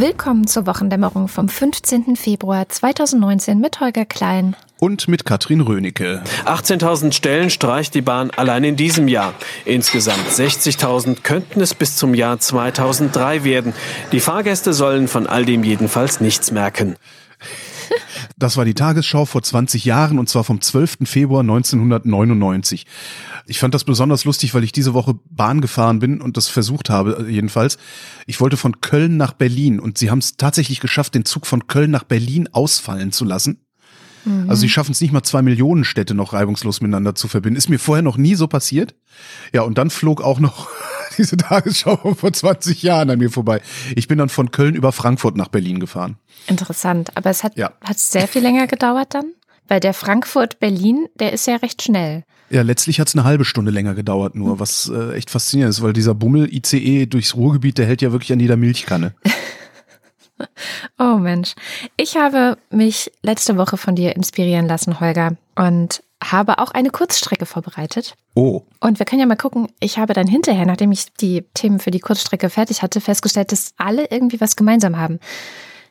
Willkommen zur Wochendämmerung vom 15. Februar 2019 mit Holger Klein und mit Katrin Rönecke. 18.000 Stellen streicht die Bahn allein in diesem Jahr. Insgesamt 60.000 könnten es bis zum Jahr 2003 werden. Die Fahrgäste sollen von all dem jedenfalls nichts merken. Das war die Tagesschau vor 20 Jahren und zwar vom 12. Februar 1999. Ich fand das besonders lustig, weil ich diese Woche Bahn gefahren bin und das versucht habe, jedenfalls. Ich wollte von Köln nach Berlin und sie haben es tatsächlich geschafft, den Zug von Köln nach Berlin ausfallen zu lassen. Mhm. Also sie schaffen es nicht mal zwei Millionen Städte noch reibungslos miteinander zu verbinden. Ist mir vorher noch nie so passiert. Ja, und dann flog auch noch diese Tagesschau vor 20 Jahren an mir vorbei. Ich bin dann von Köln über Frankfurt nach Berlin gefahren. Interessant. Aber es hat, ja. hat sehr viel länger gedauert dann? Weil der Frankfurt-Berlin, der ist ja recht schnell. Ja, letztlich hat es eine halbe Stunde länger gedauert nur, was äh, echt faszinierend ist, weil dieser Bummel-ICE durchs Ruhrgebiet, der hält ja wirklich an jeder Milchkanne. oh Mensch. Ich habe mich letzte Woche von dir inspirieren lassen, Holger, und habe auch eine Kurzstrecke vorbereitet. Oh. Und wir können ja mal gucken, ich habe dann hinterher, nachdem ich die Themen für die Kurzstrecke fertig hatte, festgestellt, dass alle irgendwie was gemeinsam haben.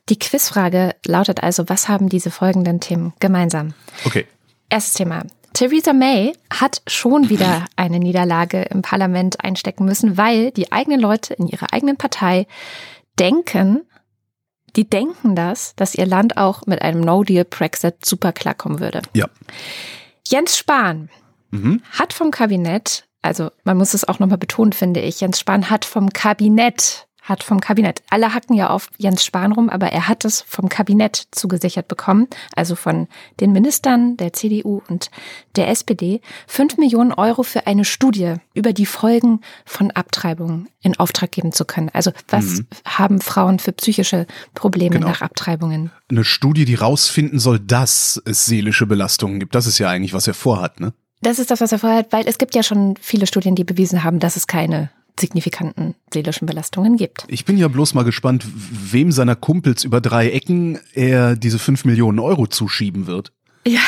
Die Quizfrage lautet also, was haben diese folgenden Themen gemeinsam? Okay. Erstes Thema. Theresa May hat schon wieder eine Niederlage im Parlament einstecken müssen, weil die eigenen Leute in ihrer eigenen Partei denken, die denken das, dass ihr Land auch mit einem No-Deal-Brexit super klarkommen würde. Ja. Jens Spahn mhm. hat vom Kabinett, also man muss es auch nochmal betonen, finde ich, Jens Spahn hat vom Kabinett hat vom Kabinett, alle hacken ja auf Jens Spahn rum, aber er hat es vom Kabinett zugesichert bekommen, also von den Ministern der CDU und der SPD, fünf Millionen Euro für eine Studie über die Folgen von Abtreibungen in Auftrag geben zu können. Also was mhm. haben Frauen für psychische Probleme genau. nach Abtreibungen? Eine Studie, die rausfinden soll, dass es seelische Belastungen gibt. Das ist ja eigentlich, was er vorhat, ne? Das ist das, was er vorhat, weil es gibt ja schon viele Studien, die bewiesen haben, dass es keine signifikanten seelischen Belastungen gibt. Ich bin ja bloß mal gespannt, wem seiner Kumpels über drei Ecken er diese fünf Millionen Euro zuschieben wird. Ja.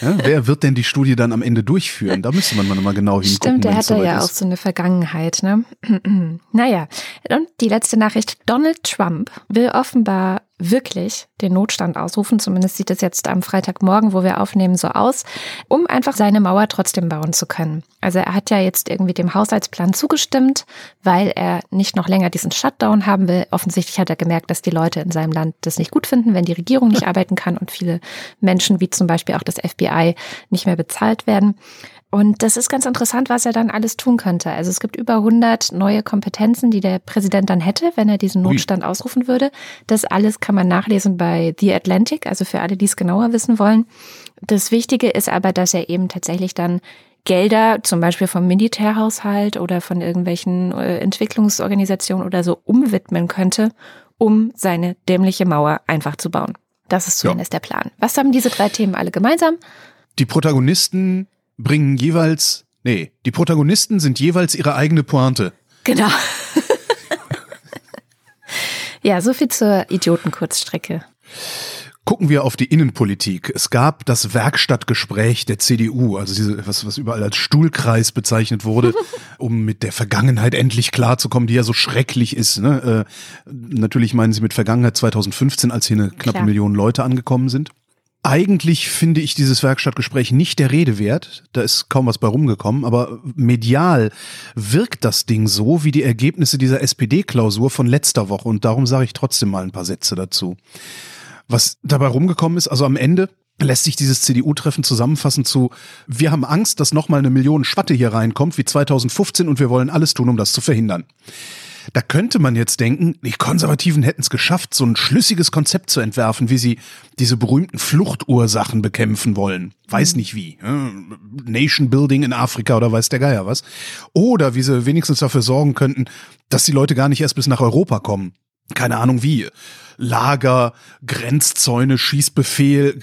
ja wer wird denn die Studie dann am Ende durchführen? Da müsste man mal genau hingucken. Stimmt, der hat ja ist. auch so eine Vergangenheit. Ne? naja, und die letzte Nachricht. Donald Trump will offenbar wirklich den Notstand ausrufen. Zumindest sieht es jetzt am Freitagmorgen, wo wir aufnehmen, so aus, um einfach seine Mauer trotzdem bauen zu können. Also er hat ja jetzt irgendwie dem Haushaltsplan zugestimmt, weil er nicht noch länger diesen Shutdown haben will. Offensichtlich hat er gemerkt, dass die Leute in seinem Land das nicht gut finden, wenn die Regierung nicht arbeiten kann und viele Menschen, wie zum Beispiel auch das FBI, nicht mehr bezahlt werden. Und das ist ganz interessant, was er dann alles tun könnte. Also es gibt über 100 neue Kompetenzen, die der Präsident dann hätte, wenn er diesen Notstand ausrufen würde. Das alles kann man nachlesen bei The Atlantic, also für alle, die es genauer wissen wollen. Das Wichtige ist aber, dass er eben tatsächlich dann Gelder, zum Beispiel vom Militärhaushalt oder von irgendwelchen äh, Entwicklungsorganisationen oder so umwidmen könnte, um seine dämliche Mauer einfach zu bauen. Das ist zumindest ja. der Plan. Was haben diese drei Themen alle gemeinsam? Die Protagonisten bringen jeweils, nee, die Protagonisten sind jeweils ihre eigene Pointe. Genau. ja, so viel zur Idiotenkurzstrecke. Gucken wir auf die Innenpolitik. Es gab das Werkstattgespräch der CDU, also diese, was, was überall als Stuhlkreis bezeichnet wurde, um mit der Vergangenheit endlich klarzukommen, die ja so schrecklich ist. Ne? Äh, natürlich meinen Sie mit Vergangenheit 2015, als hier eine knappe Klar. Million Leute angekommen sind. Eigentlich finde ich dieses Werkstattgespräch nicht der Rede wert. Da ist kaum was bei rumgekommen. Aber medial wirkt das Ding so wie die Ergebnisse dieser SPD-Klausur von letzter Woche. Und darum sage ich trotzdem mal ein paar Sätze dazu. Was dabei rumgekommen ist, also am Ende lässt sich dieses CDU-Treffen zusammenfassen zu, wir haben Angst, dass nochmal eine Million Schwatte hier reinkommt wie 2015 und wir wollen alles tun, um das zu verhindern. Da könnte man jetzt denken, die Konservativen hätten es geschafft, so ein schlüssiges Konzept zu entwerfen, wie sie diese berühmten Fluchtursachen bekämpfen wollen. Weiß mhm. nicht wie. Nation Building in Afrika oder weiß der Geier was. Oder wie sie wenigstens dafür sorgen könnten, dass die Leute gar nicht erst bis nach Europa kommen. Keine Ahnung wie. Lager, Grenzzäune, Schießbefehl,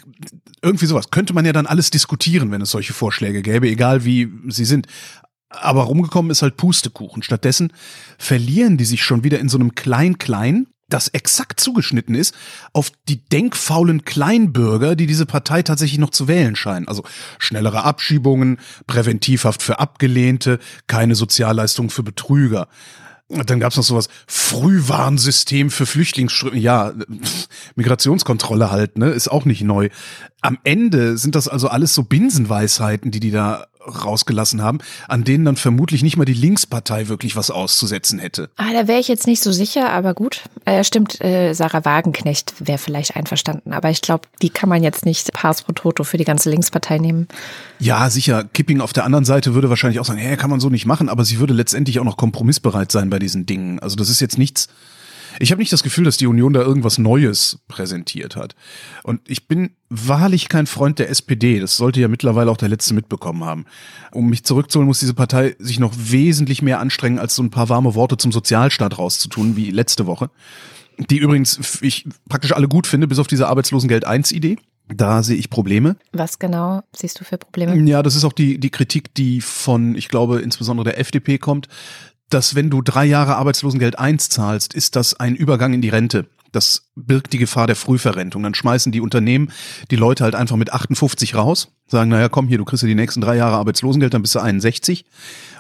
irgendwie sowas. Könnte man ja dann alles diskutieren, wenn es solche Vorschläge gäbe, egal wie sie sind. Aber rumgekommen ist halt Pustekuchen. Stattdessen verlieren die sich schon wieder in so einem Klein-Klein, das exakt zugeschnitten ist auf die denkfaulen Kleinbürger, die diese Partei tatsächlich noch zu wählen scheinen. Also schnellere Abschiebungen, Präventivhaft für Abgelehnte, keine Sozialleistungen für Betrüger. Dann gab es noch sowas, Frühwarnsystem für Flüchtlingsströme. Ja, Migrationskontrolle halt, ne, ist auch nicht neu. Am Ende sind das also alles so Binsenweisheiten, die die da rausgelassen haben, an denen dann vermutlich nicht mal die Linkspartei wirklich was auszusetzen hätte. Ah, da wäre ich jetzt nicht so sicher, aber gut. Äh, stimmt, äh, Sarah Wagenknecht wäre vielleicht einverstanden, aber ich glaube, die kann man jetzt nicht pars pro toto für die ganze Linkspartei nehmen. Ja, sicher. Kipping auf der anderen Seite würde wahrscheinlich auch sagen, hä, kann man so nicht machen, aber sie würde letztendlich auch noch kompromissbereit sein bei diesen Dingen. Also das ist jetzt nichts, ich habe nicht das Gefühl, dass die Union da irgendwas Neues präsentiert hat. Und ich bin wahrlich kein Freund der SPD. Das sollte ja mittlerweile auch der Letzte mitbekommen haben. Um mich zurückzuholen, muss diese Partei sich noch wesentlich mehr anstrengen, als so ein paar warme Worte zum Sozialstaat rauszutun, wie letzte Woche. Die übrigens ich praktisch alle gut finde, bis auf diese Arbeitslosengeld 1 Idee. Da sehe ich Probleme. Was genau siehst du für Probleme? Ja, das ist auch die, die Kritik, die von, ich glaube, insbesondere der FDP kommt, dass wenn du drei Jahre Arbeitslosengeld 1 zahlst, ist das ein Übergang in die Rente. Das birgt die Gefahr der Frühverrentung. Dann schmeißen die Unternehmen die Leute halt einfach mit 58 raus, sagen, naja, komm hier, du kriegst ja die nächsten drei Jahre Arbeitslosengeld, dann bist du 61.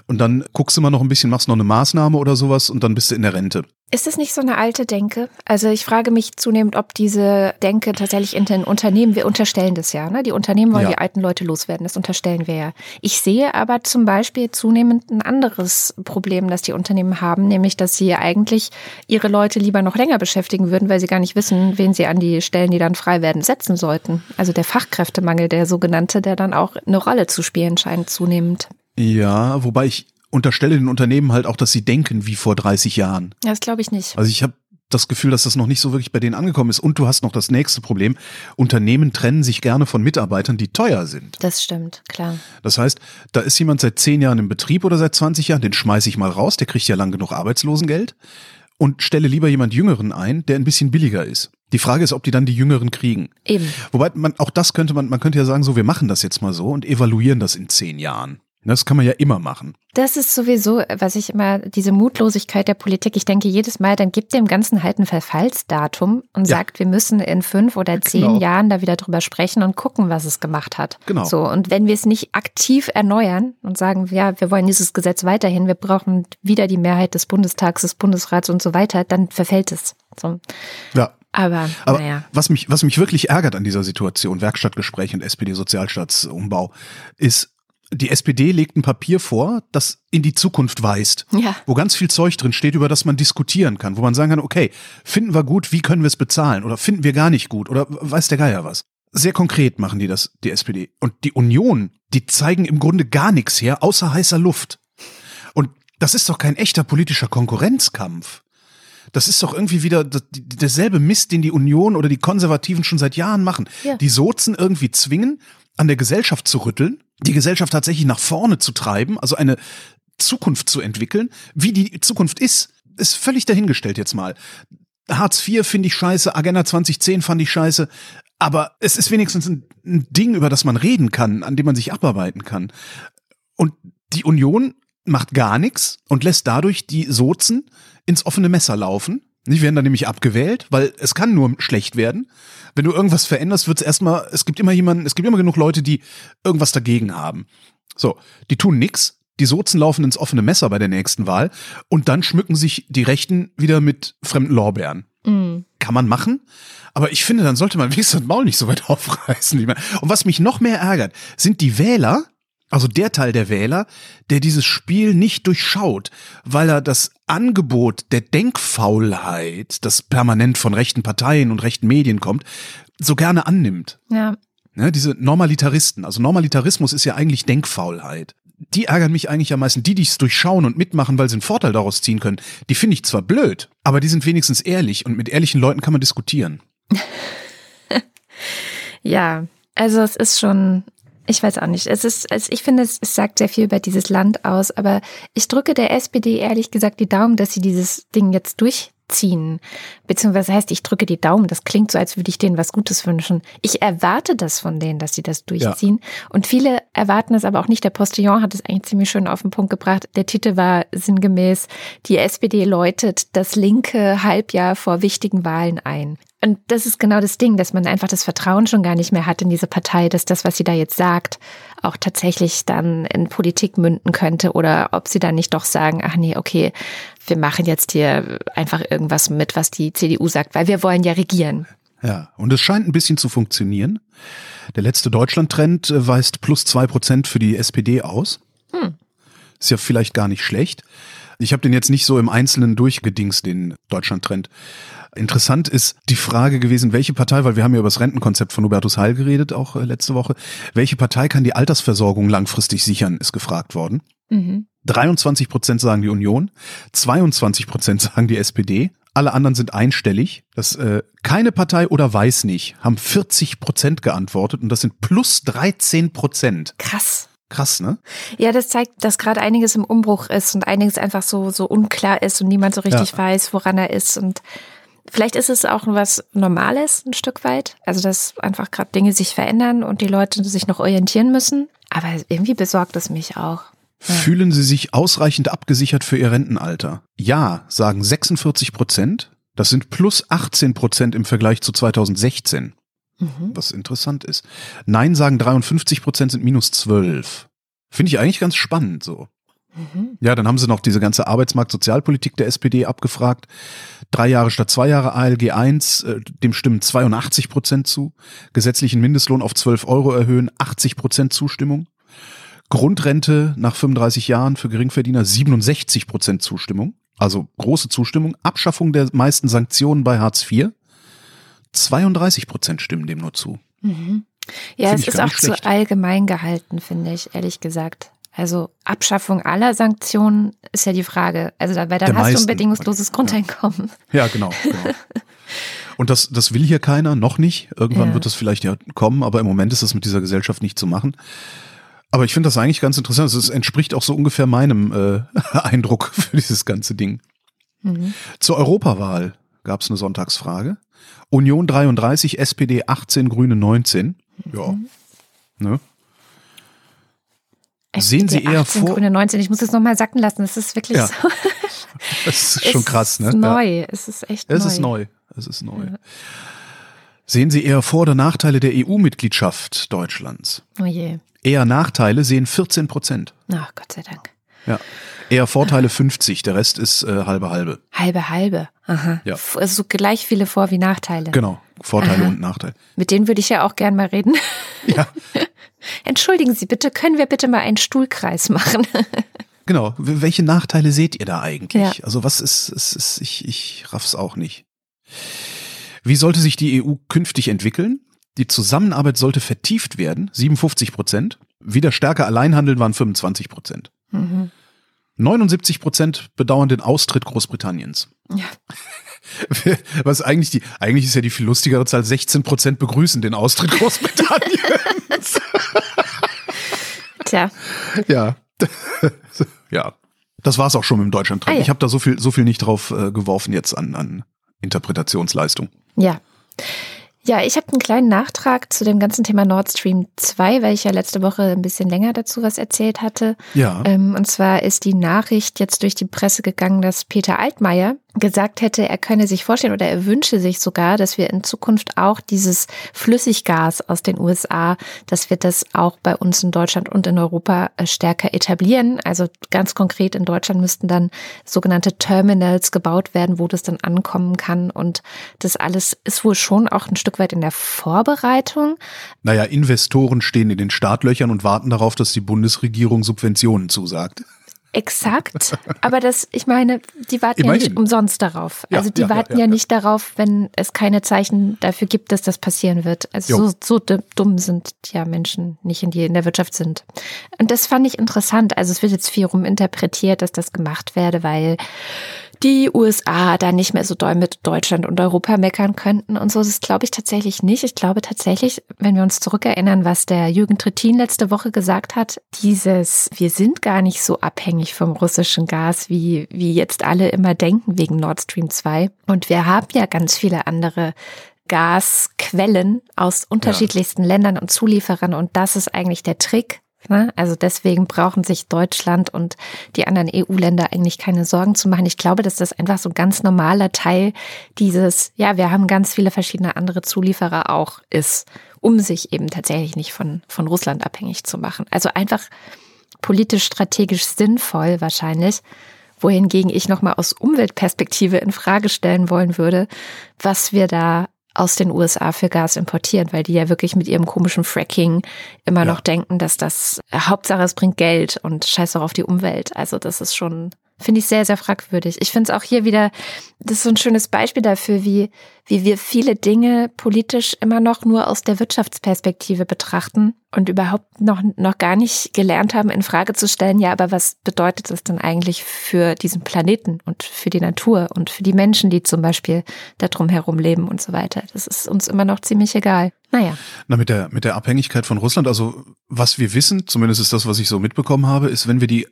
Und dann guckst du mal noch ein bisschen, machst noch eine Maßnahme oder sowas und dann bist du in der Rente. Ist es nicht so eine alte Denke? Also ich frage mich zunehmend, ob diese Denke tatsächlich in den Unternehmen, wir unterstellen das ja, ne? Die Unternehmen wollen ja. die alten Leute loswerden, das unterstellen wir ja. Ich sehe aber zum Beispiel zunehmend ein anderes Problem, das die Unternehmen haben, nämlich, dass sie eigentlich ihre Leute lieber noch länger beschäftigen würden, weil sie gar nicht wissen, wen sie an die Stellen, die dann frei werden, setzen sollten. Also der Fachkräftemangel, der sogenannte, der dann auch eine Rolle zu spielen scheint zunehmend. Ja, wobei ich unterstelle den Unternehmen halt auch, dass sie denken wie vor 30 Jahren. Ja, das glaube ich nicht. Also ich habe das Gefühl, dass das noch nicht so wirklich bei denen angekommen ist. Und du hast noch das nächste Problem. Unternehmen trennen sich gerne von Mitarbeitern, die teuer sind. Das stimmt, klar. Das heißt, da ist jemand seit zehn Jahren im Betrieb oder seit 20 Jahren, den schmeiße ich mal raus, der kriegt ja lang genug Arbeitslosengeld und stelle lieber jemand Jüngeren ein, der ein bisschen billiger ist. Die Frage ist, ob die dann die Jüngeren kriegen. Eben. Wobei man auch das könnte man, man könnte ja sagen, so wir machen das jetzt mal so und evaluieren das in zehn Jahren. Das kann man ja immer machen. Das ist sowieso, was ich immer, diese Mutlosigkeit der Politik, ich denke jedes Mal, dann gibt dem Ganzen halt ein Verfallsdatum und ja. sagt, wir müssen in fünf oder zehn genau. Jahren da wieder drüber sprechen und gucken, was es gemacht hat. Genau. So, und wenn wir es nicht aktiv erneuern und sagen, ja, wir wollen dieses Gesetz weiterhin, wir brauchen wieder die Mehrheit des Bundestags, des Bundesrats und so weiter, dann verfällt es. So. Ja. Aber, Aber naja. was mich, was mich wirklich ärgert an dieser Situation, Werkstattgespräch und SPD-Sozialstaatsumbau, ist, die SPD legt ein Papier vor, das in die Zukunft weist, ja. wo ganz viel Zeug drin steht, über das man diskutieren kann, wo man sagen kann, okay, finden wir gut, wie können wir es bezahlen oder finden wir gar nicht gut oder weiß der Geier was. Sehr konkret machen die das, die SPD. Und die Union, die zeigen im Grunde gar nichts her, außer heißer Luft. Und das ist doch kein echter politischer Konkurrenzkampf. Das ist doch irgendwie wieder derselbe Mist, den die Union oder die Konservativen schon seit Jahren machen. Ja. Die Sozen irgendwie zwingen, an der Gesellschaft zu rütteln, die Gesellschaft tatsächlich nach vorne zu treiben, also eine Zukunft zu entwickeln. Wie die Zukunft ist, ist völlig dahingestellt jetzt mal. Hartz IV finde ich scheiße, Agenda 2010 fand ich scheiße, aber es ist wenigstens ein, ein Ding, über das man reden kann, an dem man sich abarbeiten kann. Und die Union macht gar nichts und lässt dadurch die Sozen ins offene Messer laufen. Die werden dann nämlich abgewählt, weil es kann nur schlecht werden wenn du irgendwas veränderst, wird es erstmal, es gibt immer jemanden, es gibt immer genug Leute, die irgendwas dagegen haben. So, die tun nix, die Sozen laufen ins offene Messer bei der nächsten Wahl und dann schmücken sich die Rechten wieder mit fremden Lorbeeren. Mhm. Kann man machen, aber ich finde, dann sollte man wenigstens das Maul nicht so weit aufreißen. Und was mich noch mehr ärgert, sind die Wähler, also der Teil der Wähler, der dieses Spiel nicht durchschaut, weil er das Angebot der Denkfaulheit, das permanent von rechten Parteien und rechten Medien kommt, so gerne annimmt. Ja. Ne, diese Normalitaristen, also Normalitarismus ist ja eigentlich Denkfaulheit. Die ärgern mich eigentlich am meisten. Die, die es durchschauen und mitmachen, weil sie einen Vorteil daraus ziehen können, die finde ich zwar blöd, aber die sind wenigstens ehrlich und mit ehrlichen Leuten kann man diskutieren. ja, also es ist schon ich weiß auch nicht. Es ist, also ich finde, es, es sagt sehr viel über dieses Land aus, aber ich drücke der SPD ehrlich gesagt die Daumen, dass sie dieses Ding jetzt durchziehen. Beziehungsweise heißt, ich drücke die Daumen. Das klingt so, als würde ich denen was Gutes wünschen. Ich erwarte das von denen, dass sie das durchziehen. Ja. Und viele erwarten es aber auch nicht. Der Postillon hat es eigentlich ziemlich schön auf den Punkt gebracht. Der Titel war sinngemäß, die SPD läutet das linke Halbjahr vor wichtigen Wahlen ein. Und das ist genau das Ding, dass man einfach das Vertrauen schon gar nicht mehr hat in diese Partei, dass das, was sie da jetzt sagt, auch tatsächlich dann in Politik münden könnte oder ob sie dann nicht doch sagen, ach nee, okay, wir machen jetzt hier einfach irgendwas mit, was die CDU sagt, weil wir wollen ja regieren. Ja, und es scheint ein bisschen zu funktionieren. Der letzte Deutschland-Trend äh, weist plus zwei Prozent für die SPD aus. Hm. Ist ja vielleicht gar nicht schlecht. Ich habe den jetzt nicht so im Einzelnen durchgedingst, den Deutschland-Trend. Interessant ist die Frage gewesen, welche Partei, weil wir haben ja über das Rentenkonzept von Hubertus Heil geredet, auch äh, letzte Woche, welche Partei kann die Altersversorgung langfristig sichern, ist gefragt worden. Mhm. 23 Prozent sagen die Union, 22 Prozent sagen die SPD, alle anderen sind einstellig. Das äh, keine Partei oder weiß nicht haben 40 Prozent geantwortet und das sind plus 13 Prozent. Krass. Krass, ne? Ja, das zeigt, dass gerade einiges im Umbruch ist und einiges einfach so so unklar ist und niemand so richtig ja. weiß, woran er ist und Vielleicht ist es auch was Normales ein Stück weit. Also, dass einfach gerade Dinge sich verändern und die Leute sich noch orientieren müssen. Aber irgendwie besorgt es mich auch. Ja. Fühlen Sie sich ausreichend abgesichert für Ihr Rentenalter? Ja, sagen 46 Prozent. Das sind plus 18 Prozent im Vergleich zu 2016. Mhm. Was interessant ist. Nein, sagen 53 Prozent sind minus 12. Finde ich eigentlich ganz spannend so. Mhm. Ja, dann haben sie noch diese ganze Arbeitsmarktsozialpolitik der SPD abgefragt. Drei Jahre statt zwei Jahre ALG 1, äh, dem stimmen 82 Prozent zu. Gesetzlichen Mindestlohn auf 12 Euro erhöhen, 80 Prozent Zustimmung. Grundrente nach 35 Jahren für Geringverdiener 67 Prozent Zustimmung. Also große Zustimmung. Abschaffung der meisten Sanktionen bei Hartz IV. 32 Prozent stimmen dem nur zu. Mhm. Ja, Find es ist auch zu allgemein gehalten, finde ich, ehrlich gesagt. Also Abschaffung aller Sanktionen ist ja die Frage. Also da, weil dann hast du ein bedingungsloses Grundeinkommen. Ja, genau. genau. Und das, das will hier keiner, noch nicht. Irgendwann ja. wird das vielleicht ja kommen, aber im Moment ist das mit dieser Gesellschaft nicht zu machen. Aber ich finde das eigentlich ganz interessant. Es entspricht auch so ungefähr meinem äh, Eindruck für dieses ganze Ding. Mhm. Zur Europawahl gab es eine Sonntagsfrage. Union 33, SPD 18, Grüne 19. Mhm. Ja. Ne? Sehen Sie eher 18, vor. Grüne 19, ich muss es nochmal sacken lassen. Das ist wirklich ja. so. das ist schon krass, ne? Es ist neu. Es ist echt es neu. Es ist neu. Es ist neu. Ja. Sehen Sie eher Vor- oder Nachteile der EU-Mitgliedschaft Deutschlands? Oh je. Eher Nachteile sehen 14 Prozent. Ach, Gott sei Dank. Ja. Eher Vorteile 50, der Rest ist äh, halbe halbe. Halbe halbe. Aha. Ja. Also gleich viele Vor- wie Nachteile. Genau, Vorteile Aha. und Nachteile. Mit denen würde ich ja auch gern mal reden. Ja. Entschuldigen Sie bitte, können wir bitte mal einen Stuhlkreis machen? genau. Welche Nachteile seht ihr da eigentlich? Ja. Also was ist, ist, ist ich, ich raff's auch nicht. Wie sollte sich die EU künftig entwickeln? Die Zusammenarbeit sollte vertieft werden, 57 Prozent. Wieder stärker Alleinhandeln waren 25 Prozent. Mhm. 79 Prozent bedauern den Austritt Großbritanniens. Ja. Was eigentlich die, eigentlich ist ja die viel lustigere Zahl, 16 Prozent begrüßen den Austritt Großbritanniens. Tja. Ja. ja. Das war's auch schon mit dem Deutschland-Trend. Ah, ja. Ich habe da so viel, so viel nicht drauf äh, geworfen jetzt an, an Interpretationsleistung. Ja. Ja, ich habe einen kleinen Nachtrag zu dem ganzen Thema Nord Stream 2, weil ich ja letzte Woche ein bisschen länger dazu was erzählt hatte. Ja. Ähm, und zwar ist die Nachricht jetzt durch die Presse gegangen, dass Peter Altmaier gesagt hätte, er könne sich vorstellen oder er wünsche sich sogar, dass wir in Zukunft auch dieses Flüssiggas aus den USA, dass wir das auch bei uns in Deutschland und in Europa äh, stärker etablieren. Also ganz konkret in Deutschland müssten dann sogenannte Terminals gebaut werden, wo das dann ankommen kann. Und das alles ist wohl schon auch ein Stück weit in der Vorbereitung. Naja, Investoren stehen in den Startlöchern und warten darauf, dass die Bundesregierung Subventionen zusagt. Exakt. Aber das, ich meine, die warten Immerhin. ja nicht umsonst darauf. Ja, also die ja, warten ja, ja, nicht darauf, wenn es keine Zeichen dafür gibt, dass das passieren wird. Also so, so dumm sind ja Menschen nicht, in die in der Wirtschaft sind. Und das fand ich interessant. Also es wird jetzt viel ruminterpretiert, dass das gemacht werde, weil die USA da nicht mehr so doll mit Deutschland und Europa meckern könnten und so. Das glaube ich tatsächlich nicht. Ich glaube tatsächlich, wenn wir uns zurückerinnern, was der Jürgen Trittin letzte Woche gesagt hat, dieses, wir sind gar nicht so abhängig vom russischen Gas, wie, wie jetzt alle immer denken wegen Nord Stream 2. Und wir haben ja ganz viele andere Gasquellen aus unterschiedlichsten ja. Ländern und Zulieferern. Und das ist eigentlich der Trick, Ne? Also deswegen brauchen sich Deutschland und die anderen EU-Länder eigentlich keine Sorgen zu machen. Ich glaube, dass das einfach so ein ganz normaler Teil dieses, ja, wir haben ganz viele verschiedene andere Zulieferer auch ist, um sich eben tatsächlich nicht von, von Russland abhängig zu machen. Also einfach politisch strategisch sinnvoll wahrscheinlich, wohingegen ich nochmal aus Umweltperspektive in Frage stellen wollen würde, was wir da aus den USA für Gas importieren, weil die ja wirklich mit ihrem komischen Fracking immer ja. noch denken, dass das Hauptsache es bringt Geld und scheiß auch auf die Umwelt. Also das ist schon Finde ich sehr, sehr fragwürdig. Ich finde es auch hier wieder, das ist so ein schönes Beispiel dafür, wie, wie wir viele Dinge politisch immer noch nur aus der Wirtschaftsperspektive betrachten und überhaupt noch, noch gar nicht gelernt haben, in Frage zu stellen, ja, aber was bedeutet das denn eigentlich für diesen Planeten und für die Natur und für die Menschen, die zum Beispiel da drum herum leben und so weiter. Das ist uns immer noch ziemlich egal. Naja. Na, mit der, mit der Abhängigkeit von Russland, also was wir wissen, zumindest ist das, was ich so mitbekommen habe, ist, wenn wir die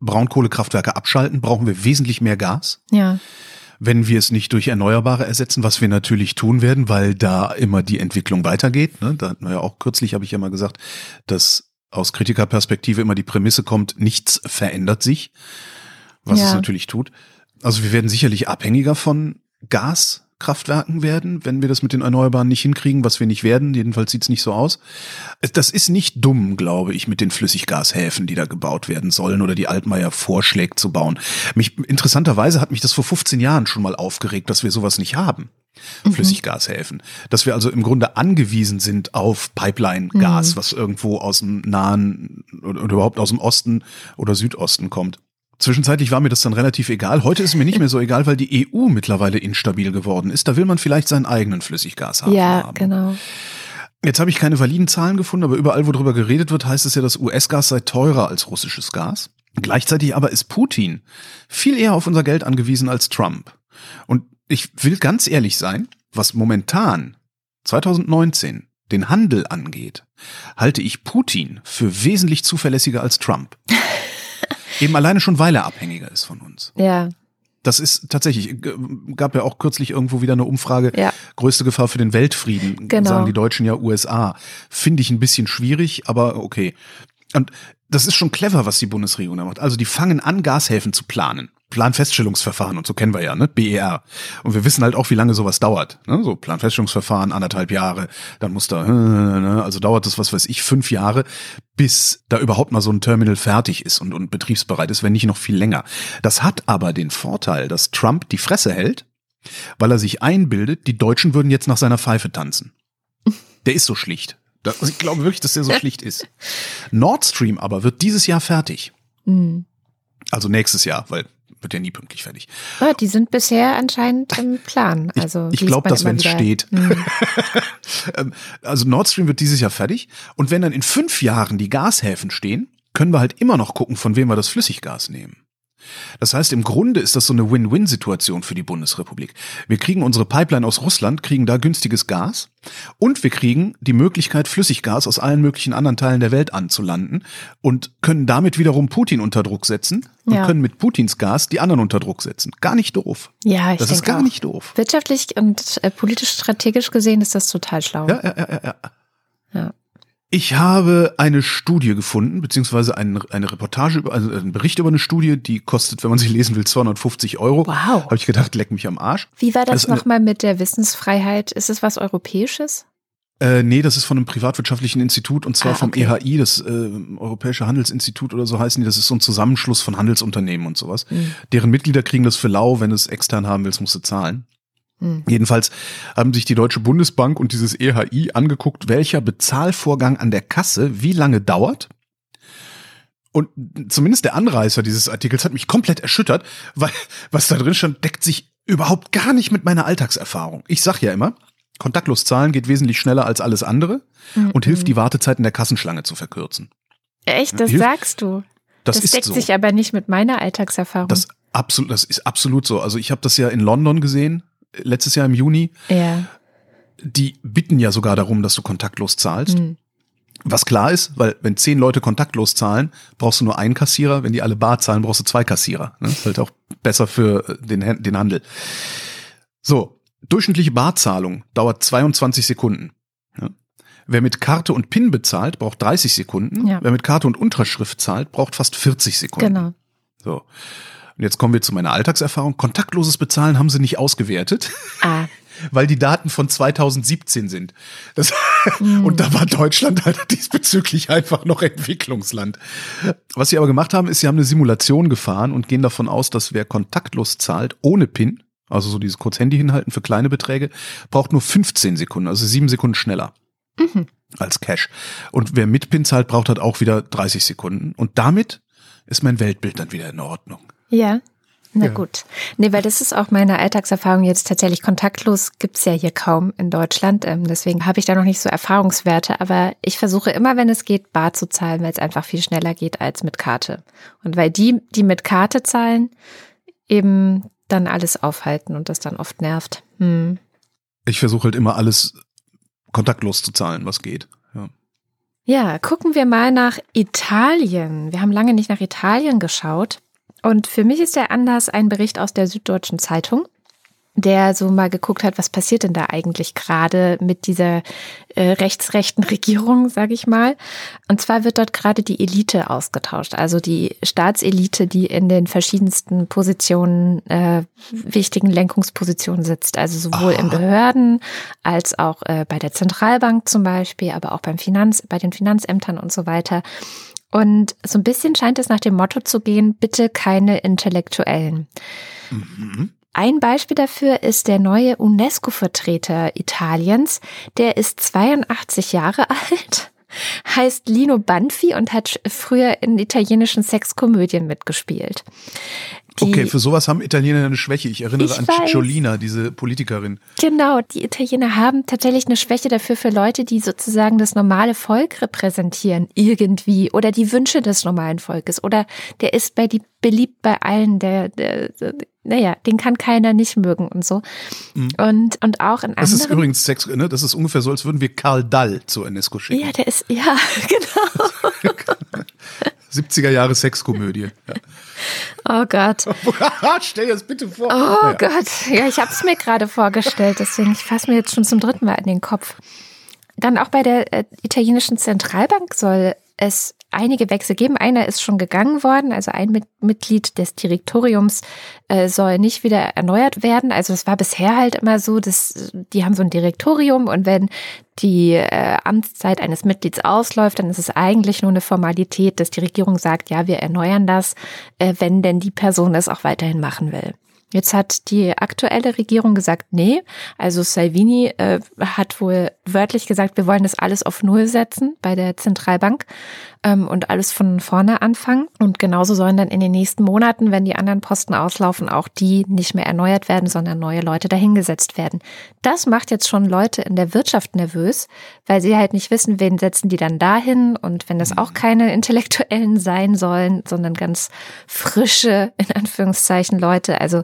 Braunkohlekraftwerke abschalten, brauchen wir wesentlich mehr Gas. Ja. Wenn wir es nicht durch Erneuerbare ersetzen, was wir natürlich tun werden, weil da immer die Entwicklung weitergeht. Ne? Da hatten wir ja auch kürzlich, habe ich ja mal gesagt, dass aus Kritikerperspektive immer die Prämisse kommt, nichts verändert sich, was ja. es natürlich tut. Also wir werden sicherlich abhängiger von Gas Kraftwerken werden, wenn wir das mit den Erneuerbaren nicht hinkriegen, was wir nicht werden. Jedenfalls sieht's nicht so aus. Das ist nicht dumm, glaube ich, mit den Flüssiggashäfen, die da gebaut werden sollen oder die Altmaier vorschlägt zu bauen. Mich, interessanterweise hat mich das vor 15 Jahren schon mal aufgeregt, dass wir sowas nicht haben. Mhm. Flüssiggashäfen. Dass wir also im Grunde angewiesen sind auf Pipeline-Gas, mhm. was irgendwo aus dem nahen oder überhaupt aus dem Osten oder Südosten kommt. Zwischenzeitlich war mir das dann relativ egal. Heute ist mir nicht mehr so egal, weil die EU mittlerweile instabil geworden ist. Da will man vielleicht seinen eigenen Flüssiggas haben. Ja, genau. Jetzt habe ich keine validen Zahlen gefunden, aber überall, wo drüber geredet wird, heißt es ja, dass US-Gas sei teurer als russisches Gas. Gleichzeitig aber ist Putin viel eher auf unser Geld angewiesen als Trump. Und ich will ganz ehrlich sein, was momentan 2019 den Handel angeht, halte ich Putin für wesentlich zuverlässiger als Trump. Eben alleine schon, weil er abhängiger ist von uns. Ja. Das ist tatsächlich, gab ja auch kürzlich irgendwo wieder eine Umfrage, ja. größte Gefahr für den Weltfrieden, genau. sagen die Deutschen ja USA. Finde ich ein bisschen schwierig, aber okay. Und das ist schon clever, was die Bundesregierung da macht. Also die fangen an, Gashäfen zu planen. Planfeststellungsverfahren und so kennen wir ja, ne? BER. Und wir wissen halt auch, wie lange sowas dauert. Ne? So Planfeststellungsverfahren, anderthalb Jahre, dann muss da, ne? also dauert das, was weiß ich, fünf Jahre, bis da überhaupt mal so ein Terminal fertig ist und, und betriebsbereit ist, wenn nicht noch viel länger. Das hat aber den Vorteil, dass Trump die Fresse hält, weil er sich einbildet, die Deutschen würden jetzt nach seiner Pfeife tanzen. Der ist so schlicht. Also ich glaube wirklich, dass der so schlicht ist. Nord Stream aber wird dieses Jahr fertig. Mhm. Also nächstes Jahr, weil wird ja nie pünktlich fertig. Ja, die sind bisher anscheinend im Plan. Also ich, ich glaube, dass wenn es steht. Mhm. also Nord Stream wird dieses Jahr fertig und wenn dann in fünf Jahren die Gashäfen stehen, können wir halt immer noch gucken, von wem wir das Flüssiggas nehmen. Das heißt, im Grunde ist das so eine Win-Win-Situation für die Bundesrepublik. Wir kriegen unsere Pipeline aus Russland, kriegen da günstiges Gas und wir kriegen die Möglichkeit, Flüssiggas aus allen möglichen anderen Teilen der Welt anzulanden und können damit wiederum Putin unter Druck setzen und ja. können mit Putins Gas die anderen unter Druck setzen. Gar nicht doof. Ja, ich Das ist gar auch. nicht doof. Wirtschaftlich und äh, politisch strategisch gesehen ist das total schlau. Ja, ja, ja, ja. ja. Ich habe eine Studie gefunden, beziehungsweise eine, eine Reportage, über, also einen Bericht über eine Studie, die kostet, wenn man sie lesen will, 250 Euro. Wow. Habe ich gedacht, leck mich am Arsch. Wie war das, das nochmal mit der Wissensfreiheit? Ist es was Europäisches? Äh, nee, das ist von einem privatwirtschaftlichen Institut und zwar Ah, vom okay. EHI, das äh, Europäische Handelsinstitut oder so heißen die. Das ist so ein Zusammenschluss von Handelsunternehmen und sowas. Mhm. Deren Mitglieder kriegen das für lau, wenn du es extern haben willst, musst du zahlen. Mhm. Jedenfalls haben sich die Deutsche Bundesbank und dieses EHI angeguckt, welcher Bezahlvorgang an der Kasse wie lange dauert. Und zumindest der Anreißer dieses Artikels hat mich komplett erschüttert, weil was da drin stand, deckt sich überhaupt gar nicht mit meiner Alltagserfahrung. Ich sag ja immer, kontaktlos zahlen geht wesentlich schneller als alles andere und hilft die Wartezeit in der Kassenschlange zu verkürzen. Echt, das Hilf- sagst du. Das, Das, deckt so. sich aber nicht mit meiner Alltagserfahrung. Das absolut, das ist absolut so. Also ich habe das ja in London gesehen, letztes Jahr im Juni. ja. Die bitten ja sogar darum, dass du kontaktlos zahlst. Hm. Was klar ist, weil wenn zehn Leute kontaktlos zahlen, brauchst du nur einen Kassierer. Wenn die alle bar zahlen, brauchst du zwei Kassierer. Ne? Ist halt auch besser für den, Hän- den Handel. So, durchschnittliche Barzahlung dauert 22 Sekunden. Ja? Wer mit Karte und PIN bezahlt, braucht 30 Sekunden. Ja. Wer mit Karte und Unterschrift zahlt, braucht fast 40 Sekunden. Genau. So. Und jetzt kommen wir zu meiner Alltagserfahrung. Kontaktloses Bezahlen haben sie nicht ausgewertet, Ah, weil die Daten von 2017 sind. Das, Hm. Und da war Deutschland halt diesbezüglich einfach noch Entwicklungsland. Was sie aber gemacht haben, ist, sie haben eine Simulation gefahren und gehen davon aus, dass wer kontaktlos zahlt, ohne PIN, also so dieses kurz Handy hinhalten für kleine Beträge, braucht nur 15 Sekunden, also sieben Sekunden schneller Mhm. als Cash. Und wer mit PIN zahlt, braucht halt auch wieder 30 Sekunden. Und damit ist mein Weltbild dann wieder in Ordnung. Ja. Na Ja. gut. Nee, weil das ist auch meine Alltagserfahrung jetzt tatsächlich. Kontaktlos gibt's ja hier kaum in Deutschland. Ähm, deswegen habe ich da noch nicht so Erfahrungswerte. Aber ich versuche immer, wenn es geht, bar zu zahlen, weil es einfach viel schneller geht als mit Karte. Und weil die, die mit Karte zahlen, eben dann alles aufhalten und das dann oft nervt. Hm. Ich versuche halt immer alles kontaktlos zu zahlen, was geht. Ja. Ja, gucken wir mal nach Italien. Wir haben lange nicht nach Italien geschaut. Und für mich ist der Anlass ein Bericht aus der Süddeutschen Zeitung, der so mal geguckt hat, was passiert denn da eigentlich gerade mit dieser äh, rechtsrechten Regierung, sage ich mal. Und zwar wird dort gerade die Elite ausgetauscht, also die Staatselite, die in den verschiedensten Positionen, äh, wichtigen Lenkungspositionen sitzt, also sowohl in Aha. Behörden als auch äh, bei der Zentralbank zum Beispiel, aber auch beim Finanz, bei den Finanzämtern und so weiter. Und so ein bisschen scheint es nach dem Motto zu gehen, bitte keine Intellektuellen. Mhm. Ein Beispiel dafür ist der neue UNESCO-Vertreter Italiens. Der ist 82 Jahre alt, heißt Lino Banfi und hat früher in italienischen Sexkomödien mitgespielt. Okay, für sowas haben Italiener eine Schwäche. Ich erinnere Ich an weiß. Cicciolina, diese Politikerin. Genau, die Italiener haben tatsächlich eine Schwäche dafür für Leute, die sozusagen das normale Volk repräsentieren, irgendwie, oder die Wünsche des normalen Volkes, oder der ist bei die beliebt bei allen, der, der, der naja, den kann keiner nicht mögen und so. Und, und auch in Mhm. Das ist anderen. übrigens Sex, ne? Das ist ungefähr so, als würden wir Karl Dall zur UNESCO schicken. ja, der ist, ja, genau. 70er Jahre Sexkomödie. Ja. Oh Gott. Stell dir das bitte vor. Oh Naja. Gott, ja, ich habe es mir gerade vorgestellt, deswegen ich fasse mir jetzt schon zum dritten Mal in den Kopf. Dann auch bei der äh, italienischen Zentralbank soll es einige Wechsel geben. Einer ist schon gegangen worden, also ein Mit Mitglied des Direktoriums äh, soll nicht wieder erneuert werden. Also es war bisher halt immer so, dass die haben so ein Direktorium und wenn die äh, Amtszeit eines Mitglieds ausläuft, dann ist es eigentlich nur eine Formalität, dass die Regierung sagt, ja, wir erneuern das, äh, wenn denn die Person es auch weiterhin machen will. Jetzt hat die aktuelle Regierung gesagt, nee. Also Salvini äh, hat wohl wörtlich gesagt, wir wollen das alles auf Null setzen bei der Zentralbank ähm, und alles von vorne anfangen. Und genauso sollen dann in den nächsten Monaten, wenn die anderen Posten auslaufen, auch die nicht mehr erneuert werden, sondern neue Leute dahingesetzt werden. Das macht jetzt schon Leute in der Wirtschaft nervös, weil sie halt nicht wissen, wen setzen die dann dahin. Und wenn das auch keine Intellektuellen sein sollen, sondern ganz frische, in Anführungszeichen, Leute, also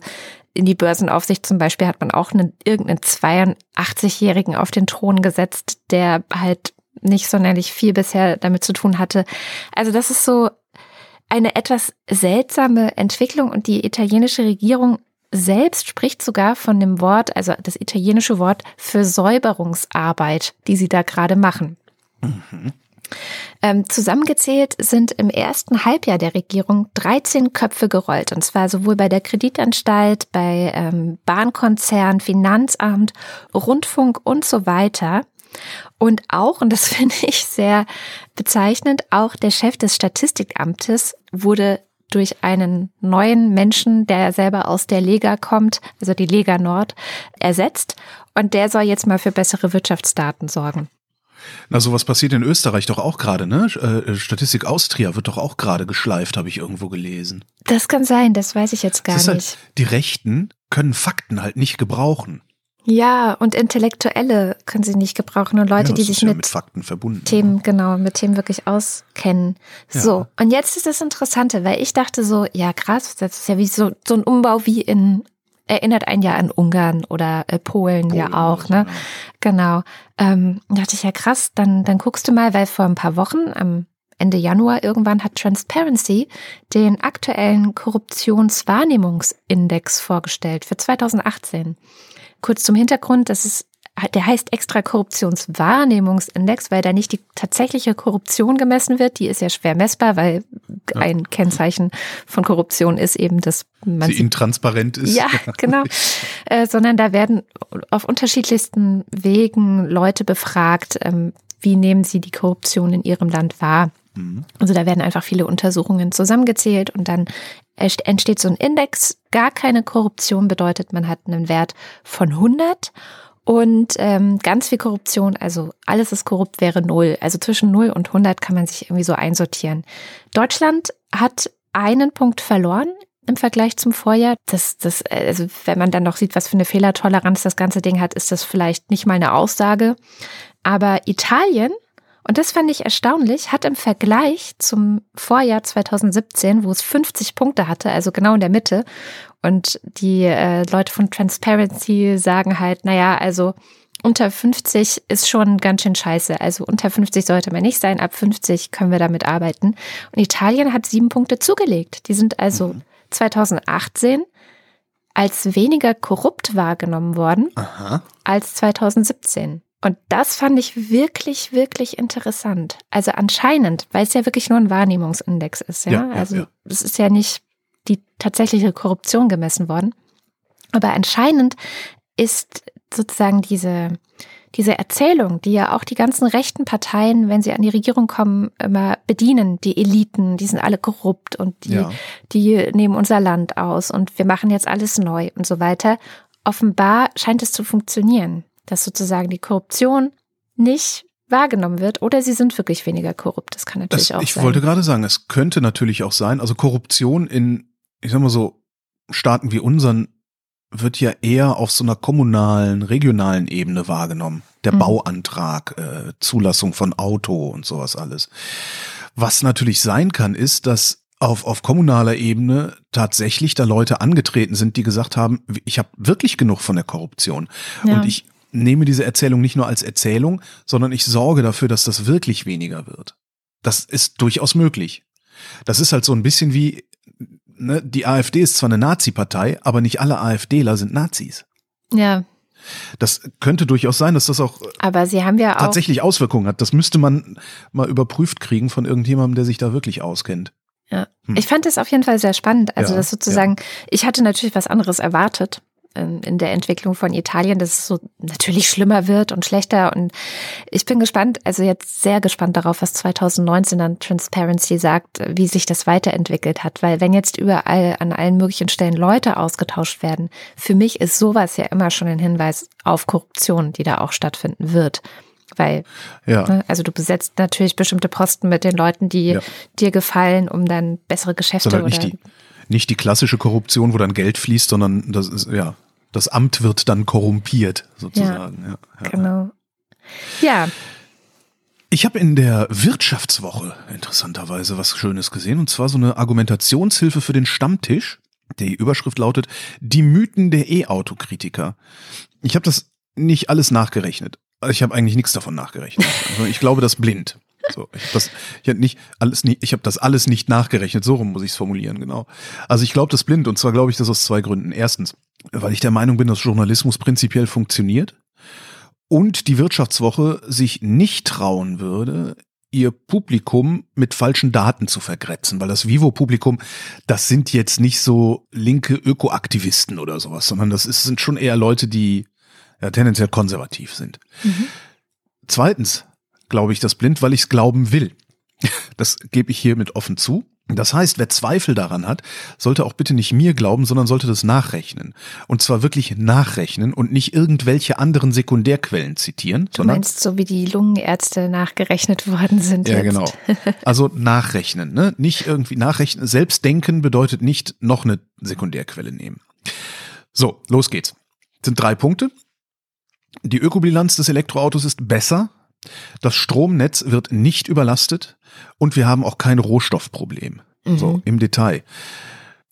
in die Börsenaufsicht zum Beispiel hat man auch einen, irgendeinen 82-Jährigen auf den Thron gesetzt, der halt nicht sonderlich viel bisher damit zu tun hatte. Also das ist so eine etwas seltsame Entwicklung und die italienische Regierung selbst spricht sogar von dem Wort, also das italienische Wort für Säuberungsarbeit, die sie da gerade machen. Ähm, zusammengezählt sind im ersten Halbjahr der Regierung 13 Köpfe gerollt. Und zwar sowohl bei der Kreditanstalt, bei ähm, Bahnkonzern, Finanzamt, Rundfunk und so weiter. Und auch, und das finde ich sehr bezeichnend, auch der Chef des Statistikamtes wurde durch einen neuen Menschen, der selber aus der Lega kommt, also die Lega Nord, ersetzt. Und der soll jetzt mal für bessere Wirtschaftsdaten sorgen. Na, sowas passiert in Österreich doch auch gerade, ne? Äh, Statistik Austria wird doch auch gerade geschleift, habe ich irgendwo gelesen. Das kann sein, das weiß ich jetzt gar ist nicht. halt, die Rechten können Fakten halt nicht gebrauchen. Ja, und Intellektuelle können sie nicht gebrauchen und Leute, ja, die sich ist ja mit, mit Fakten verbunden. Themen, genau, mit Themen wirklich auskennen. Ja. So, und jetzt ist das Interessante, weil ich dachte so, ja krass, das ist ja wie so, so ein Umbau wie in, erinnert einen ja an Ungarn oder äh, Polen, ja Polen auch, oder so, ne? ja. Genau. Ähm, dachte ich, ja krass, dann, dann guckst du mal, weil vor ein paar Wochen, am Ende Januar irgendwann hat Transparency den aktuellen Korruptionswahrnehmungsindex vorgestellt für 2018. Kurz zum Hintergrund, das ist der heißt extra Korruptionswahrnehmungsindex, weil da nicht die tatsächliche Korruption gemessen wird. Die ist ja schwer messbar, weil ja. ein Kennzeichen von Korruption ist eben, dass man sie intransparent ist. Ja, genau. äh, sondern da werden auf unterschiedlichsten Wegen Leute befragt, ähm, wie nehmen sie die Korruption in ihrem Land wahr. Mhm. Also da werden einfach viele Untersuchungen zusammengezählt und dann entsteht so ein Index. Gar keine Korruption bedeutet, man hat einen Wert von 100 und ähm, ganz viel Korruption, also alles ist korrupt, wäre null. Also zwischen 0 und 100 kann man sich irgendwie so einsortieren. Deutschland hat einen Punkt verloren im Vergleich zum Vorjahr. Das, das, also wenn man dann noch sieht, was für eine Fehlertoleranz das ganze Ding hat, ist das vielleicht nicht mal eine Aussage. Aber Italien, und das fand ich erstaunlich, hat im Vergleich zum Vorjahr 2017, wo es 50 Punkte hatte, also genau in der Mitte, und die äh, Leute von Transparency sagen halt, naja, also unter 50 ist schon ganz schön scheiße. Also unter 50 sollte man nicht sein, ab 50 können wir damit arbeiten. Und Italien hat sieben Punkte zugelegt. Die sind also mhm. 2018 als weniger korrupt wahrgenommen worden Aha. als 2017. Und das fand ich wirklich, wirklich interessant. Also anscheinend, weil es ja wirklich nur ein Wahrnehmungsindex ist, ja. ja, ja also es ist ja nicht die tatsächliche Korruption gemessen worden. Aber anscheinend ist sozusagen diese, diese Erzählung, die ja auch die ganzen rechten Parteien, wenn sie an die Regierung kommen, immer bedienen, die Eliten, die sind alle korrupt und die, ja. die nehmen unser Land aus und wir machen jetzt alles neu und so weiter. Offenbar scheint es zu funktionieren, dass sozusagen die Korruption nicht wahrgenommen wird oder sie sind wirklich weniger korrupt. Das kann natürlich das, auch ich sein. Ich wollte gerade sagen, es könnte natürlich auch sein, also Korruption in ich sag mal so, Staaten wie unseren wird ja eher auf so einer kommunalen, regionalen Ebene wahrgenommen. Der mhm. Bauantrag, äh, Zulassung von Auto und sowas alles. Was natürlich sein kann, ist, dass auf, auf kommunaler Ebene tatsächlich da Leute angetreten sind, die gesagt haben, ich habe wirklich genug von der Korruption. Ja. Und ich nehme diese Erzählung nicht nur als Erzählung, sondern ich sorge dafür, dass das wirklich weniger wird. Das ist durchaus möglich. Das ist halt so ein bisschen wie ne, die AfD ist zwar eine Nazi-Partei, aber nicht alle AfDler sind Nazis. Ja. Das könnte durchaus sein, dass das auch aber sie haben ja tatsächlich auch Auswirkungen hat. Das müsste man mal überprüft kriegen von irgendjemandem, der sich da wirklich auskennt. Ja, hm. ich fand das auf jeden Fall sehr spannend. Also ja, das sozusagen, ja. ich hatte natürlich was anderes erwartet in der Entwicklung von Italien, dass es so natürlich schlimmer wird und schlechter. Und ich bin gespannt, also jetzt sehr gespannt darauf, was 2019 dann Transparency sagt, wie sich das weiterentwickelt hat. Weil wenn jetzt überall an allen möglichen Stellen Leute ausgetauscht werden, für mich ist sowas ja immer schon ein Hinweis auf Korruption, die da auch stattfinden wird. Weil, ja. Ne, also du besetzt natürlich bestimmte Posten mit den Leuten, die ja. dir gefallen, um dann bessere Geschäfte halt oder die, nicht die klassische Korruption, wo dann Geld fließt, sondern das ist, ja, das Amt wird dann korrumpiert, sozusagen. Ja, ja, genau. Ja. Ich habe in der Wirtschaftswoche interessanterweise was Schönes gesehen, und zwar so eine Argumentationshilfe für den Stammtisch. Die Überschrift lautet Die Mythen der E-Auto-Kritiker. Ich habe das nicht alles nachgerechnet. Ich habe eigentlich nichts davon nachgerechnet. Also ich glaube das blind. So, ich habe das, ich hab nicht alles, nicht, ich habe das alles nicht nachgerechnet. So rum muss ich es formulieren, genau. Also ich glaube das blind und zwar glaube ich das aus zwei Gründen. Erstens, weil ich der Meinung bin, dass Journalismus prinzipiell funktioniert und die Wirtschaftswoche sich nicht trauen würde, ihr Publikum mit falschen Daten zu vergrätzen, weil das Vivo-Publikum, das sind jetzt nicht so linke Ökoaktivisten oder sowas, sondern das ist, sind schon eher Leute, die ja, tendenziell konservativ sind. Mhm. Zweitens glaube ich das blind, weil ich es glauben will. Das gebe ich hiermit offen zu. Das heißt, wer Zweifel daran hat, sollte auch bitte nicht mir glauben, sondern sollte das nachrechnen. Und zwar wirklich nachrechnen und nicht irgendwelche anderen Sekundärquellen zitieren. Du meinst so wie die Lungenärzte nachgerechnet worden sind. Ja, jetzt. genau. Also nachrechnen, ne? Nicht irgendwie nachrechnen. Selbstdenken bedeutet nicht noch eine Sekundärquelle nehmen. So, los geht's. Das sind drei Punkte. Die Ökobilanz des Elektroautos ist besser. Das Stromnetz wird nicht überlastet und wir haben auch kein Rohstoffproblem. Mhm. So im Detail.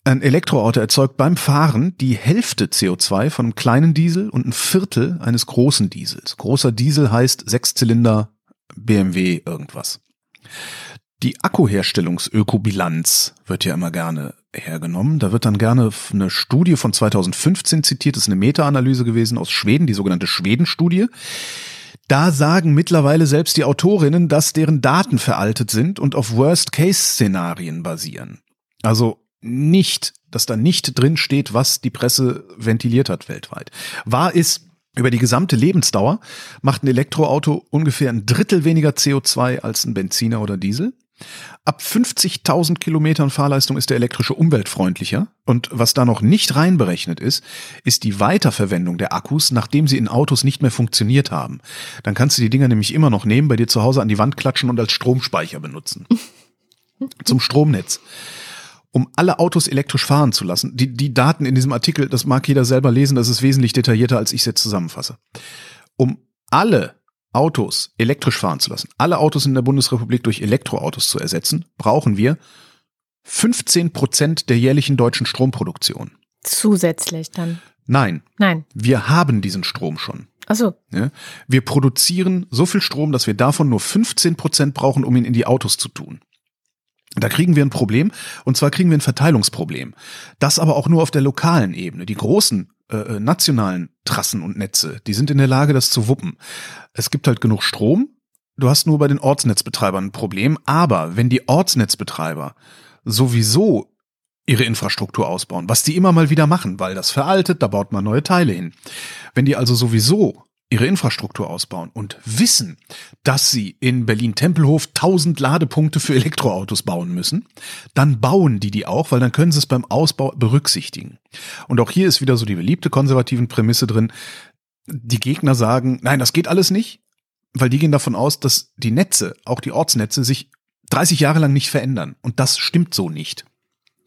Ein Elektroauto erzeugt beim Fahren die Hälfte CO2 von einem kleinen Diesel und ein Viertel eines großen Diesels. Großer Diesel heißt Sechszylinder BMW irgendwas. Die Akkuherstellungsökobilanz wird ja immer gerne hergenommen. Da wird dann gerne eine Studie von 2015 zitiert. Das ist eine Meta-Analyse gewesen aus Schweden, die sogenannte Schweden-Studie. Da sagen mittlerweile selbst die Autorinnen, dass deren Daten veraltet sind und auf Worst-Case-Szenarien basieren. Also nicht, dass da nicht drin steht, was die Presse ventiliert hat weltweit. Wahr ist, über die gesamte Lebensdauer macht ein Elektroauto ungefähr ein Drittel weniger CO2 als ein Benziner oder Diesel. Ab 50.000 Kilometern Fahrleistung ist der elektrische umweltfreundlicher. Und was da noch nicht reinberechnet ist, ist die Weiterverwendung der Akkus, nachdem sie in Autos nicht mehr funktioniert haben. Dann kannst du die Dinger nämlich immer noch nehmen, bei dir zu Hause an die Wand klatschen und als Stromspeicher benutzen. Zum Stromnetz. Um alle Autos elektrisch fahren zu lassen. Die, die Daten in diesem Artikel, das mag jeder selber lesen, das ist wesentlich detaillierter, als ich es jetzt zusammenfasse. Um alle Autos elektrisch fahren zu lassen, alle Autos in der Bundesrepublik durch Elektroautos zu ersetzen, brauchen wir 15 Prozent der jährlichen deutschen Stromproduktion. Zusätzlich dann? Nein. Nein. Wir haben diesen Strom schon. Ach so. Ja, wir produzieren so viel Strom, dass wir davon nur 15 Prozent brauchen, um ihn in die Autos zu tun. Da kriegen wir ein Problem, und zwar kriegen wir ein Verteilungsproblem. Das aber auch nur auf der lokalen Ebene. Die großen äh, äh, nationalen Trassen und Netze, die sind in der Lage, das zu wuppen. Es gibt halt genug Strom. Du hast nur bei den Ortsnetzbetreibern ein Problem. Aber wenn die Ortsnetzbetreiber sowieso ihre Infrastruktur ausbauen, was die immer mal wieder machen, weil das veraltet, da baut man neue Teile hin. Wenn die also sowieso ihre Infrastruktur ausbauen und wissen, dass sie in Berlin-Tempelhof 1000 Ladepunkte für Elektroautos bauen müssen, dann bauen die die auch, weil dann können sie es beim Ausbau berücksichtigen. Und auch hier ist wieder so die beliebte konservativen Prämisse drin. Die Gegner sagen, nein, das geht alles nicht, weil die gehen davon aus, dass die Netze, auch die Ortsnetze, sich 30 Jahre lang nicht verändern. Und das stimmt so nicht.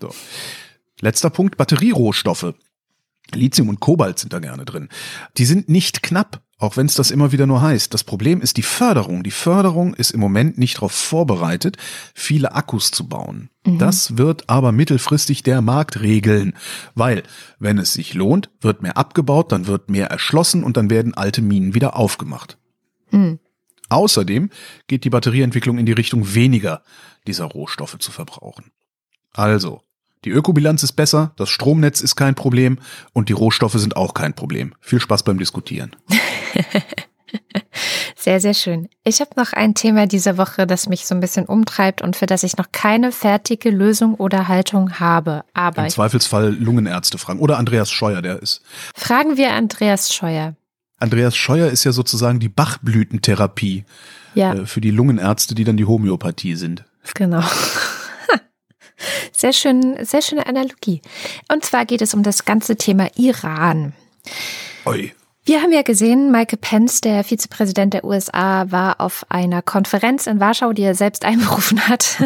So. Letzter Punkt, Batterierohstoffe. Lithium und Kobalt sind da gerne drin. Die sind nicht knapp, auch wenn es das immer wieder nur heißt. Das Problem ist die Förderung. Die Förderung ist im Moment nicht darauf vorbereitet, viele Akkus zu bauen. Mhm. Das wird aber mittelfristig der Markt regeln, weil wenn es sich lohnt, wird mehr abgebaut, dann wird mehr erschlossen und dann werden alte Minen wieder aufgemacht. Mhm. Außerdem geht die Batterieentwicklung in die Richtung weniger dieser Rohstoffe zu verbrauchen. Also, die Ökobilanz ist besser, das Stromnetz ist kein Problem und die Rohstoffe sind auch kein Problem. Viel Spaß beim Diskutieren. Sehr, sehr schön. Ich habe noch ein Thema diese Woche, das mich so ein bisschen umtreibt und für das ich noch keine fertige Lösung oder Haltung habe. Aber im Zweifelsfall Lungenärzte fragen oder Andreas Scheuer, der ist. Fragen wir Andreas Scheuer. Andreas Scheuer ist ja sozusagen die Bachblütentherapie ja. Äh, für die Lungenärzte, die dann die Homöopathie sind. Genau. Sehr schön, sehr schöne Analogie. Und zwar geht es um das ganze Thema Iran. Oi. Wir haben ja gesehen, Michael Pence, der Vizepräsident der USA, war auf einer Konferenz in Warschau, die er selbst einberufen hat,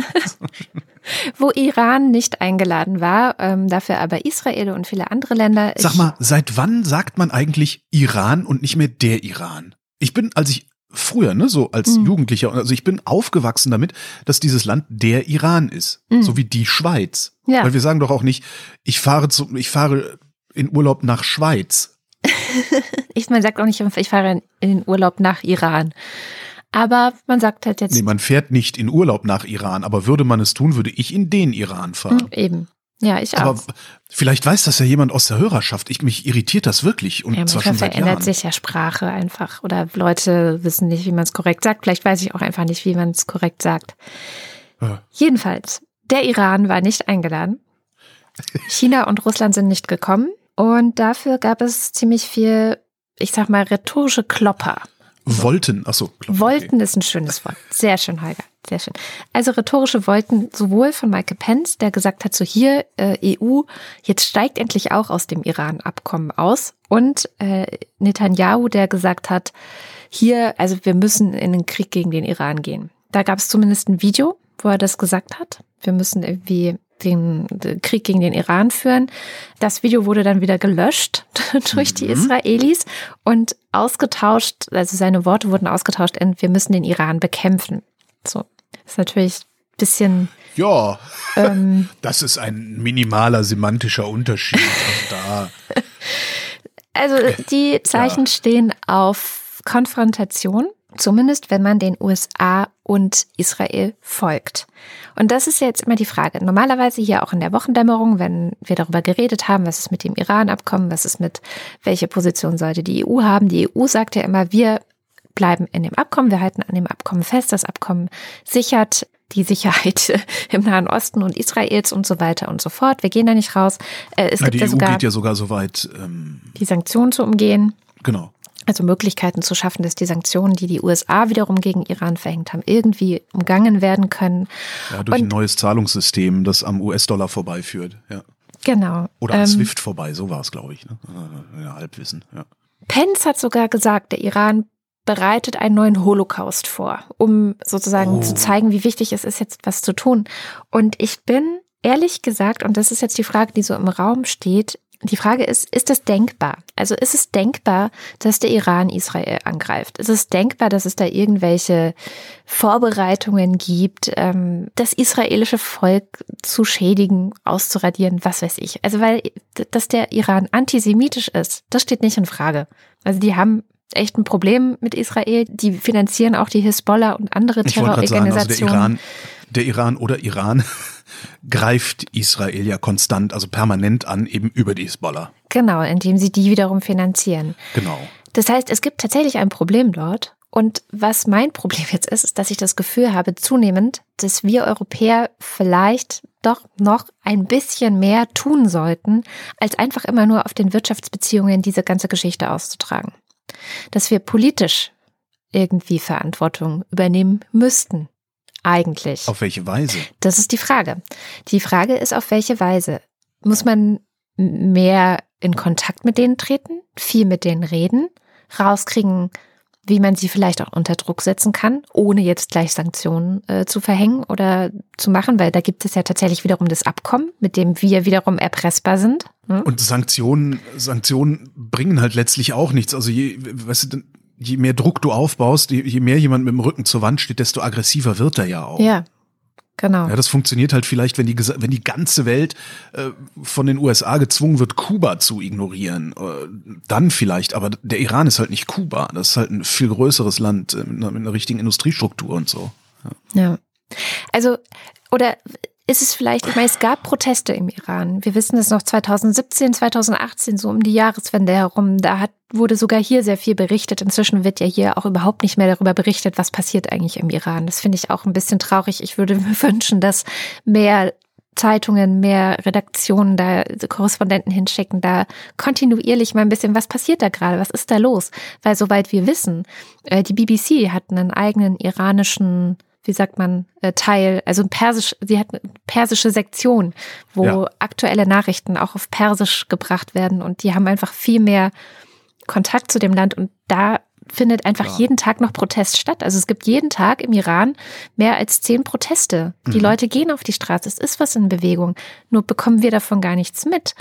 wo Iran nicht eingeladen war, ähm, dafür aber Israel und viele andere Länder. Sag mal, seit wann sagt man eigentlich Iran und nicht mehr der Iran? Ich bin, als ich früher, ne, so als mhm. Jugendlicher. Also ich bin aufgewachsen damit, dass dieses Land der Iran ist, mhm. so wie die Schweiz. Ja. Weil wir sagen doch auch nicht, ich fahre zu, ich fahre in Urlaub nach Schweiz. ich, man sagt auch nicht, ich fahre in den Urlaub nach Iran. Aber man sagt halt jetzt. Nee, man fährt nicht in Urlaub nach Iran, aber würde man es tun, würde ich in den Iran fahren. Mhm, eben. Ja, ich auch. Aber vielleicht weiß das ja jemand aus der Hörerschaft. Ich mich irritiert das wirklich und ja, zwar schon seit verändert sich ja Sprache einfach oder Leute wissen nicht, wie man es korrekt sagt. Vielleicht weiß ich auch einfach nicht, wie man es korrekt sagt. Ja. Jedenfalls, der Iran war nicht eingeladen. China und Russland sind nicht gekommen und dafür gab es ziemlich viel, ich sag mal, rhetorische Klopper. Wollten, achso. Wollten okay. ist ein schönes Wort. Sehr schön, Holger. Sehr schön. Also rhetorische Wollten sowohl von Michael Pence, der gesagt hat, so hier äh, EU, jetzt steigt endlich auch aus dem Iran-Abkommen aus, und äh, Netanyahu, der gesagt hat, hier, also wir müssen in den Krieg gegen den Iran gehen. Da gab es zumindest ein Video, wo er das gesagt hat. Wir müssen irgendwie den, Krieg gegen den Iran führen. Das Video wurde dann wieder gelöscht durch die mhm. Israelis und ausgetauscht, also seine Worte wurden ausgetauscht in wir müssen den Iran bekämpfen. So, das ist natürlich ein bisschen. Ja, ähm, das ist ein minimaler semantischer Unterschied. da. Also die Zeichen ja. stehen auf Konfrontation Zumindest wenn man den USA und Israel folgt. Und das ist jetzt immer die Frage. Normalerweise hier auch in der Wochendämmerung, wenn wir darüber geredet haben, was ist mit dem Iran-Abkommen, was ist mit, welche Position sollte die EU haben. Die EU sagt ja immer, wir bleiben in dem Abkommen, wir halten an dem Abkommen fest. Das Abkommen sichert die Sicherheit im Nahen Osten und Israels und so weiter und so fort. Wir gehen da nicht raus. Äh, es Na, gibt die ja EU sogar, geht ja sogar so weit, ähm, die Sanktionen zu umgehen. Genau also Möglichkeiten zu schaffen, dass die Sanktionen, die die USA wiederum gegen Iran verhängt haben, irgendwie umgangen werden können. Ja, durch Und, ein neues Zahlungssystem, das am US-Dollar vorbeiführt. Ja. Genau. Oder an ähm, SWIFT vorbei, so war es, glaube ich. Ne? Ja, Halbwissen. Ja. Pence hat sogar gesagt, der Iran bereitet einen neuen Holocaust vor, um sozusagen oh. zu zeigen, wie wichtig es ist, jetzt was zu tun. Und ich bin ehrlich gesagt, und das ist jetzt die Frage, die so im Raum steht, die Frage ist, ist es denkbar? Also ist es denkbar, dass der Iran Israel angreift? Ist es denkbar, dass es da irgendwelche Vorbereitungen gibt, ähm, das israelische Volk zu schädigen, auszuradieren, was weiß ich? Also weil, dass der Iran antisemitisch ist, das steht nicht in Frage. Also die haben echt ein Problem mit Israel. Die finanzieren auch die Hisbollah und andere Terrororganisationen. Also der Iran, der Iran oder Iran greift Israel ja konstant, also permanent an, eben über die Hisbollah. Genau, indem sie die wiederum finanzieren. Genau. Das heißt, es gibt tatsächlich ein Problem dort. Und was mein Problem jetzt ist, ist, dass ich das Gefühl habe, zunehmend, dass wir Europäer vielleicht doch noch ein bisschen mehr tun sollten, als einfach immer nur auf den Wirtschaftsbeziehungen diese ganze Geschichte auszutragen. Dass wir politisch irgendwie Verantwortung übernehmen müssten eigentlich? Auf welche Weise? Das ist die Frage. Die Frage ist, auf welche Weise? Muss man mehr in Kontakt mit denen treten, viel mit denen reden, rauskriegen, wie man sie vielleicht auch unter Druck setzen kann, ohne jetzt gleich Sanktionen äh, zu verhängen oder zu machen, weil da gibt es ja tatsächlich wiederum das Abkommen, mit dem wir wiederum erpressbar sind. Hm? Und Sanktionen, Sanktionen bringen halt letztlich auch nichts. Also je, weißt du, je mehr Druck du aufbaust, je, mehr jemand mit dem Rücken zur Wand steht, desto aggressiver wird er ja auch. Ja. Genau. Ja, das funktioniert halt vielleicht, wenn die, wenn die ganze Welt äh, von den USA gezwungen wird, Kuba zu ignorieren. Äh, dann vielleicht, aber der Iran ist halt nicht Kuba. Das ist halt ein viel größeres Land äh, mit, einer, mit einer richtigen Industriestruktur und so. Ja. ja. Also, oder ist es vielleicht, ich meine, es gab Proteste im Iran. Wir wissen es noch 2017, 2018, so um die Jahreswende herum. Da hat, wurde sogar hier sehr viel berichtet. Inzwischen wird ja hier auch überhaupt nicht mehr darüber berichtet, was passiert eigentlich im Iran. Das finde ich auch ein bisschen traurig. Ich würde mir wünschen, dass mehr Zeitungen, mehr Redaktionen da Korrespondenten hinschicken, da kontinuierlich mal ein bisschen, was passiert da gerade, was ist da los? Weil soweit wir wissen, äh, die BBC hat einen eigenen iranischen wie sagt man, äh, Teil, also ein persisch, sie hat eine persische Sektion, wo ja. aktuelle Nachrichten auch auf Persisch gebracht werden und die haben einfach viel mehr Kontakt zu dem Land und da findet einfach ja. jeden Tag noch Protest statt. Also es gibt jeden Tag im Iran mehr als zehn Proteste. Die mhm. Leute gehen auf die Straße, es ist was in Bewegung, nur bekommen wir davon gar nichts mit.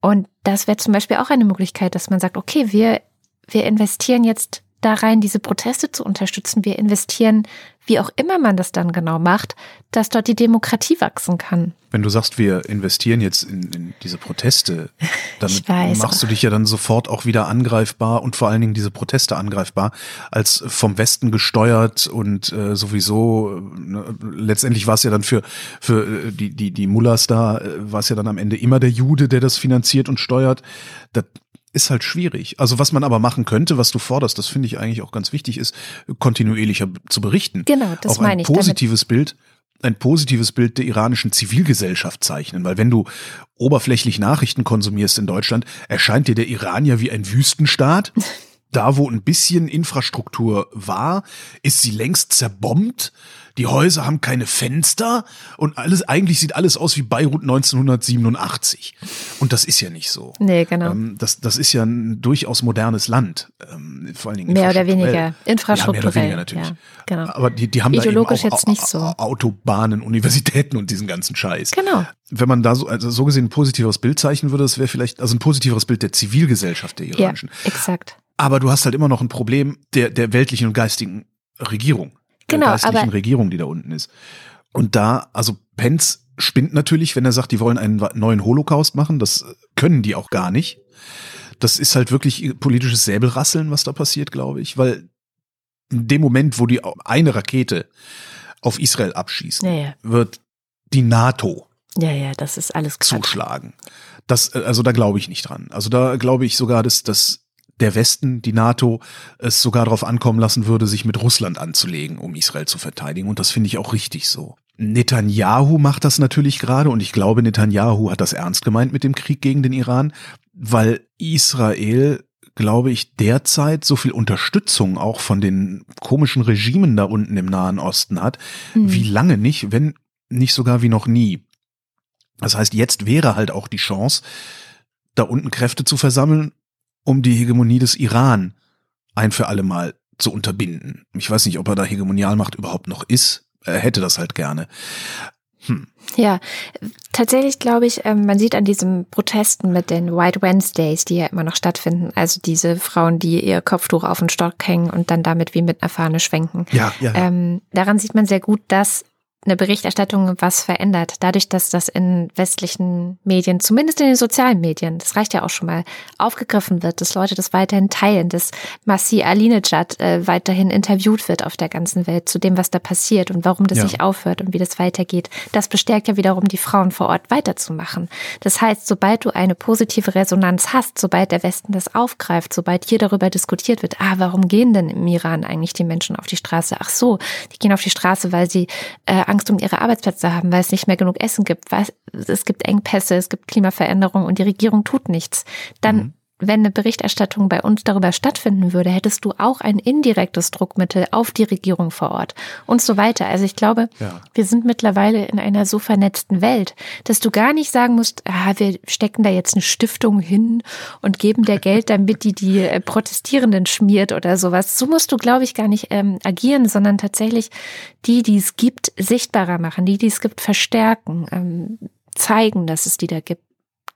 Und das wäre zum Beispiel auch eine Möglichkeit, dass man sagt, okay, wir, wir investieren jetzt da rein, diese Proteste zu unterstützen. Wir investieren, wie auch immer man das dann genau macht, dass dort die Demokratie wachsen kann. Wenn du sagst, wir investieren jetzt in, in diese Proteste, dann machst du dich ja dann sofort auch wieder angreifbar und vor allen Dingen diese Proteste angreifbar, als vom Westen gesteuert und äh, sowieso, ne, letztendlich war es ja dann für, für äh, die, die, die Mullahs da, äh, war es ja dann am Ende immer der Jude, der das finanziert und steuert. Das ist halt schwierig. Also was man aber machen könnte, was du forderst, das finde ich eigentlich auch ganz wichtig, ist kontinuierlicher zu berichten. Genau, das auch meine ich. Ein positives Bild, ein positives Bild der iranischen Zivilgesellschaft zeichnen, weil wenn du oberflächlich Nachrichten konsumierst in Deutschland, erscheint dir der Iran ja wie ein Wüstenstaat. da, wo ein bisschen Infrastruktur war, ist sie längst zerbombt die Häuser haben keine Fenster und alles, eigentlich sieht alles aus wie Beirut 1987. Und das ist ja nicht so. Nee, genau. Ähm, das, das ist ja ein durchaus modernes Land. Ähm, vor allen Dingen mehr oder weniger. Infrastrukturell. Ja, mehr oder weniger natürlich. Ja, genau. Aber die, die haben Ideologisch da eben auch, jetzt nicht so. Autobahnen, Universitäten und diesen ganzen Scheiß. Genau. Wenn man da so, also so gesehen ein positiveres Bild zeichnen würde, das wäre vielleicht, also ein positiveres Bild der Zivilgesellschaft der iranischen. Ja, exakt. Aber du hast halt immer noch ein Problem der, der weltlichen und geistigen Regierung genau, der geistlichen Regierung, die da unten ist. Und da, also Pence spinnt natürlich, wenn er sagt, die wollen einen neuen Holocaust machen. Das können die auch gar nicht. Das ist halt wirklich politisches Säbelrasseln, was da passiert, glaube ich, weil in dem Moment, wo die eine Rakete auf Israel abschießen, Ja, ja. wird die NATO Ja, ja, das ist alles Quatsch. zuschlagen. Das, äh, also da glaube ich nicht dran. Also da glaube ich sogar, dass, dass der Westen, die NATO, es sogar darauf ankommen lassen würde, sich mit Russland anzulegen, um Israel zu verteidigen. Und das finde ich auch richtig so. Netanyahu macht das natürlich gerade und ich glaube, Netanyahu hat das ernst gemeint mit dem Krieg gegen den Iran, weil Israel, glaube ich, derzeit so viel Unterstützung auch von den komischen Regimen da unten im Nahen Osten hat, Hm. wie lange nicht, wenn nicht sogar wie noch nie. Das heißt, jetzt wäre halt auch die Chance, da unten Kräfte zu versammeln, um die Hegemonie des Iran ein für alle Mal zu unterbinden. Ich weiß nicht, ob er da Hegemonialmacht überhaupt noch ist. Er hätte das halt gerne. Hm. Ja, tatsächlich glaube ich, ähm, man sieht an diesen Protesten mit den White Wednesdays, die ja immer noch stattfinden, also diese Frauen, die ihr Kopftuch auf den Stock hängen und dann damit wie mit einer Fahne schwenken. Ja, ja. ja. Ähm, daran sieht man sehr gut, dass eine Berichterstattung was verändert. Dadurch, dass das in westlichen Medien, zumindest in den sozialen Medien, das reicht ja auch schon mal, aufgegriffen wird, dass Leute das weiterhin teilen, dass Masih Alinejad äh, weiterhin interviewt wird auf der ganzen Welt zu dem, was da passiert und warum das Ja. nicht aufhört und wie das weitergeht. Das bestärkt ja wiederum die Frauen vor Ort weiterzumachen. Das heißt, sobald du eine positive Resonanz hast, sobald der Westen das aufgreift, sobald hier darüber diskutiert wird, ah, warum gehen denn im Iran eigentlich die Menschen auf die Straße? Ach so, die gehen auf die Straße, weil sie äh, Angst um ihre Arbeitsplätze haben, weil es nicht mehr genug Essen gibt, weil es, gibt Engpässe, es gibt Klimaveränderungen und die Regierung tut nichts. Dann wenn eine Berichterstattung bei uns darüber stattfinden würde, hättest du auch ein indirektes Druckmittel auf die Regierung vor Ort und so weiter. Also ich glaube, Ja. wir sind mittlerweile in einer so vernetzten Welt, dass du gar nicht sagen musst, ah, wir stecken da jetzt eine Stiftung hin und geben der Geld, damit die die äh, Protestierenden schmiert oder sowas. So musst du, glaube ich, gar nicht ähm, agieren, sondern tatsächlich die, die es gibt, sichtbarer machen, die, die es gibt, verstärken, ähm, zeigen, dass es die da gibt.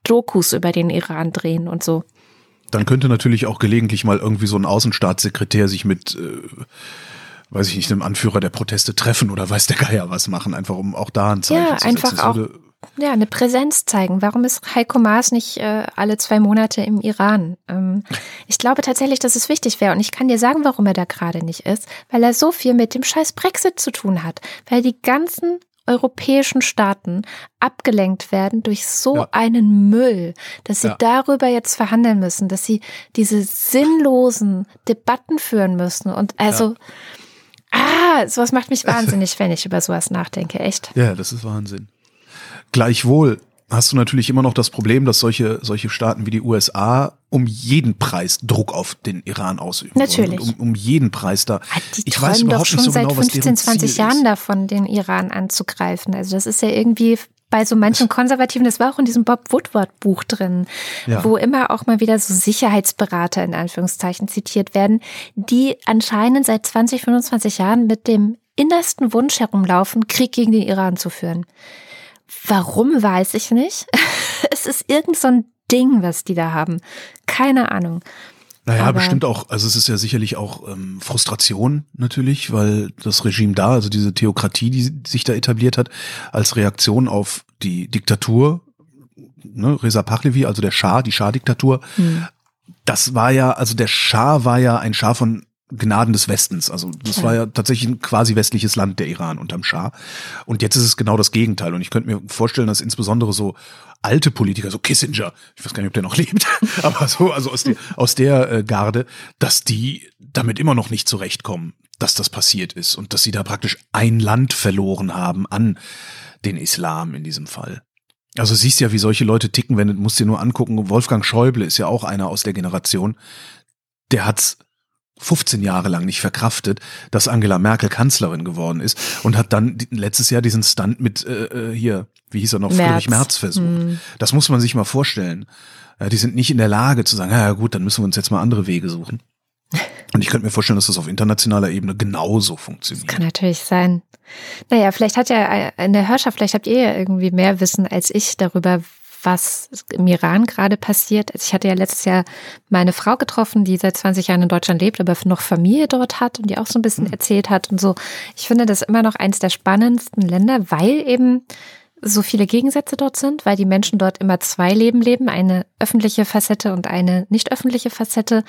Dokus über den Iran drehen und so. Dann könnte natürlich auch gelegentlich mal irgendwie so ein Außenstaatssekretär sich mit, äh, weiß ich nicht, einem Anführer der Proteste treffen oder weiß der Geier was machen, einfach um auch da ein Zeichen Ja, zu einfach setzen. Auch würde- Ja, eine Präsenz zeigen. Warum ist Heiko Maas nicht äh, alle zwei Monate im Iran? Ähm, ich glaube tatsächlich, dass es wichtig wäre. Und ich kann dir sagen, warum er da gerade nicht ist. Weil er so viel mit dem scheiß Brexit zu tun hat. Weil die ganzen europäischen Staaten abgelenkt werden durch so Ja. einen Müll, dass sie Ja. darüber jetzt verhandeln müssen, dass sie diese sinnlosen Debatten führen müssen. Und also, ah, sowas macht mich wahnsinnig, wenn ich über sowas nachdenke. Echt. Ja, das ist Wahnsinn. Gleichwohl hast du natürlich immer noch das Problem, dass solche, solche Staaten wie die USA um jeden Preis Druck auf den Iran ausüben. Natürlich. Um, um jeden Preis da. Hat die ich weiß träumen doch schon nicht so seit genau, was 15, deren 20 Ziel Jahren ist. davon, den Iran anzugreifen. Also das ist ja irgendwie bei so manchen Konservativen, das war auch in diesem Bob Woodward Buch drin, Ja. wo immer auch mal wieder so Sicherheitsberater in Anführungszeichen zitiert werden, die anscheinend seit 20, 25 Jahren mit dem innersten Wunsch herumlaufen, Krieg gegen den Iran zu führen. Warum weiß ich nicht. Es ist irgend so ein Ding, was die da haben. Keine Ahnung. Naja, Aber- bestimmt auch, also es ist ja sicherlich auch ähm, Frustration natürlich, weil das Regime da, also diese Theokratie, die sich da etabliert hat, als Reaktion auf die Diktatur, ne, Reza Pahlavi, also der Schah, die Schah-Diktatur, Hm. das war ja, also der Schah war ja ein Schah von Gnaden des Westens. Also das war ja tatsächlich ein quasi westliches Land, der Iran unterm Schah. Und jetzt ist es genau das Gegenteil. Und ich könnte mir vorstellen, dass insbesondere so alte Politiker, so Kissinger, ich weiß gar nicht, ob der noch lebt, aber so, also aus der, aus der äh, Garde, dass die damit immer noch nicht zurechtkommen, dass das passiert ist und dass sie da praktisch ein Land verloren haben an den Islam in diesem Fall. Also siehst ja, wie solche Leute ticken, wenn du musst dir nur angucken, Wolfgang Schäuble ist ja auch einer aus der Generation, der hat's 15 Jahre lang nicht verkraftet, dass Angela Merkel Kanzlerin geworden ist und hat dann letztes Jahr diesen Stunt mit äh, äh, hier, wie hieß er noch, Merz. Friedrich Merz versucht. Hm. Das muss man sich mal vorstellen. Ja, die sind nicht in der Lage zu sagen, ja gut, dann müssen wir uns jetzt mal andere Wege suchen. Und ich könnte mir vorstellen, dass das auf internationaler Ebene genauso funktioniert. Kann natürlich sein. Naja, vielleicht hat ja in der Hörschaft, vielleicht habt ihr ja irgendwie mehr Wissen als ich darüber, was im Iran gerade passiert. Also ich hatte ja letztes Jahr meine Frau getroffen, die seit 20 Jahren in Deutschland lebt, aber noch Familie dort hat und die auch so ein bisschen erzählt hat und so. Ich finde das immer noch eins der spannendsten Länder, weil eben so viele Gegensätze dort sind, weil die Menschen dort immer zwei Leben leben, eine öffentliche Facette und eine nicht öffentliche Facette.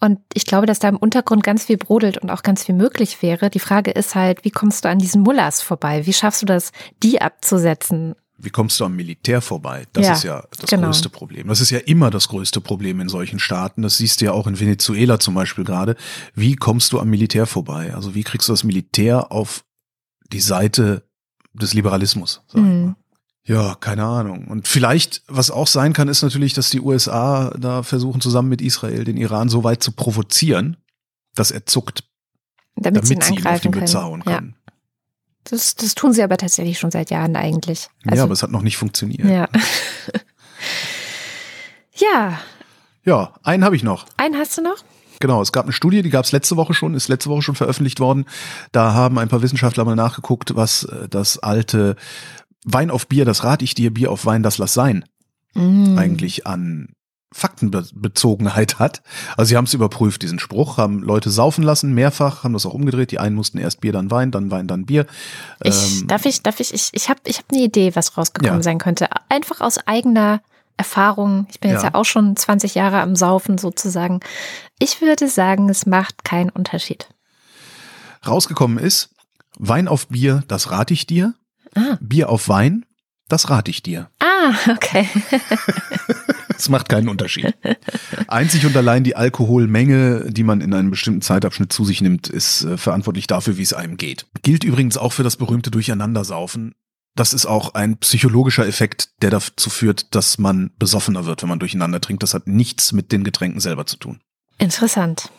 Und ich glaube, dass da im Untergrund ganz viel brodelt und auch ganz viel möglich wäre. Die Frage ist halt, wie kommst du an diesen Mullahs vorbei? Wie schaffst du das, die abzusetzen? Wie kommst du am Militär vorbei? Das Ja, ist ja das genau. größte Problem. Das ist ja immer das größte Problem in solchen Staaten. Das siehst du ja auch in Venezuela zum Beispiel gerade. Wie kommst du am Militär vorbei? Also wie kriegst du das Militär auf die Seite des Liberalismus? Sag ich Mhm. mal. Ja, keine Ahnung. Und vielleicht, was auch sein kann, ist natürlich, dass die USA da versuchen, zusammen mit Israel den Iran so weit zu provozieren, dass er zuckt, Damit, sie ihn damit sie ihn auf die Mütze können. hauen Ja, können. Das, das tun sie aber tatsächlich schon seit Jahren eigentlich. Also, ja, aber es hat noch nicht funktioniert. ja. ja, ja einen habe ich noch. einen hast du noch? Genau, es gab eine Studie, die gab es letzte Woche schon, ist letzte Woche schon veröffentlicht worden. Da haben ein paar Wissenschaftler mal nachgeguckt, was äh, das alte Wein auf Bier, das rat ich dir, Bier auf Wein, das lass sein, Mhm. eigentlich an Faktenbezogenheit hat. Also sie haben es überprüft, diesen Spruch, haben Leute saufen lassen, mehrfach, haben das auch umgedreht. Die einen mussten erst Bier, dann Wein, dann Wein, dann Bier. Ich, Ähm, darf ich, darf ich, ich, ich habe ich hab eine Idee, was rausgekommen Ja. sein könnte. Einfach aus eigener Erfahrung. Ich bin jetzt Ja. ja auch schon 20 Jahre am Saufen sozusagen. Ich würde sagen, es macht keinen Unterschied. rausgekommen ist, Wein auf Bier, das rate ich dir. Ah, Bier auf Wein, das rate ich dir. ah okay. Es macht keinen Unterschied. Einzig und allein die Alkoholmenge, die man in einem bestimmten Zeitabschnitt zu sich nimmt, ist äh, verantwortlich dafür, wie es einem geht. Gilt übrigens auch für das berühmte Durcheinandersaufen. Das ist auch ein psychologischer Effekt, der dazu führt, dass man besoffener wird, wenn man durcheinander trinkt. Das hat nichts mit den Getränken selber zu tun. Interessant.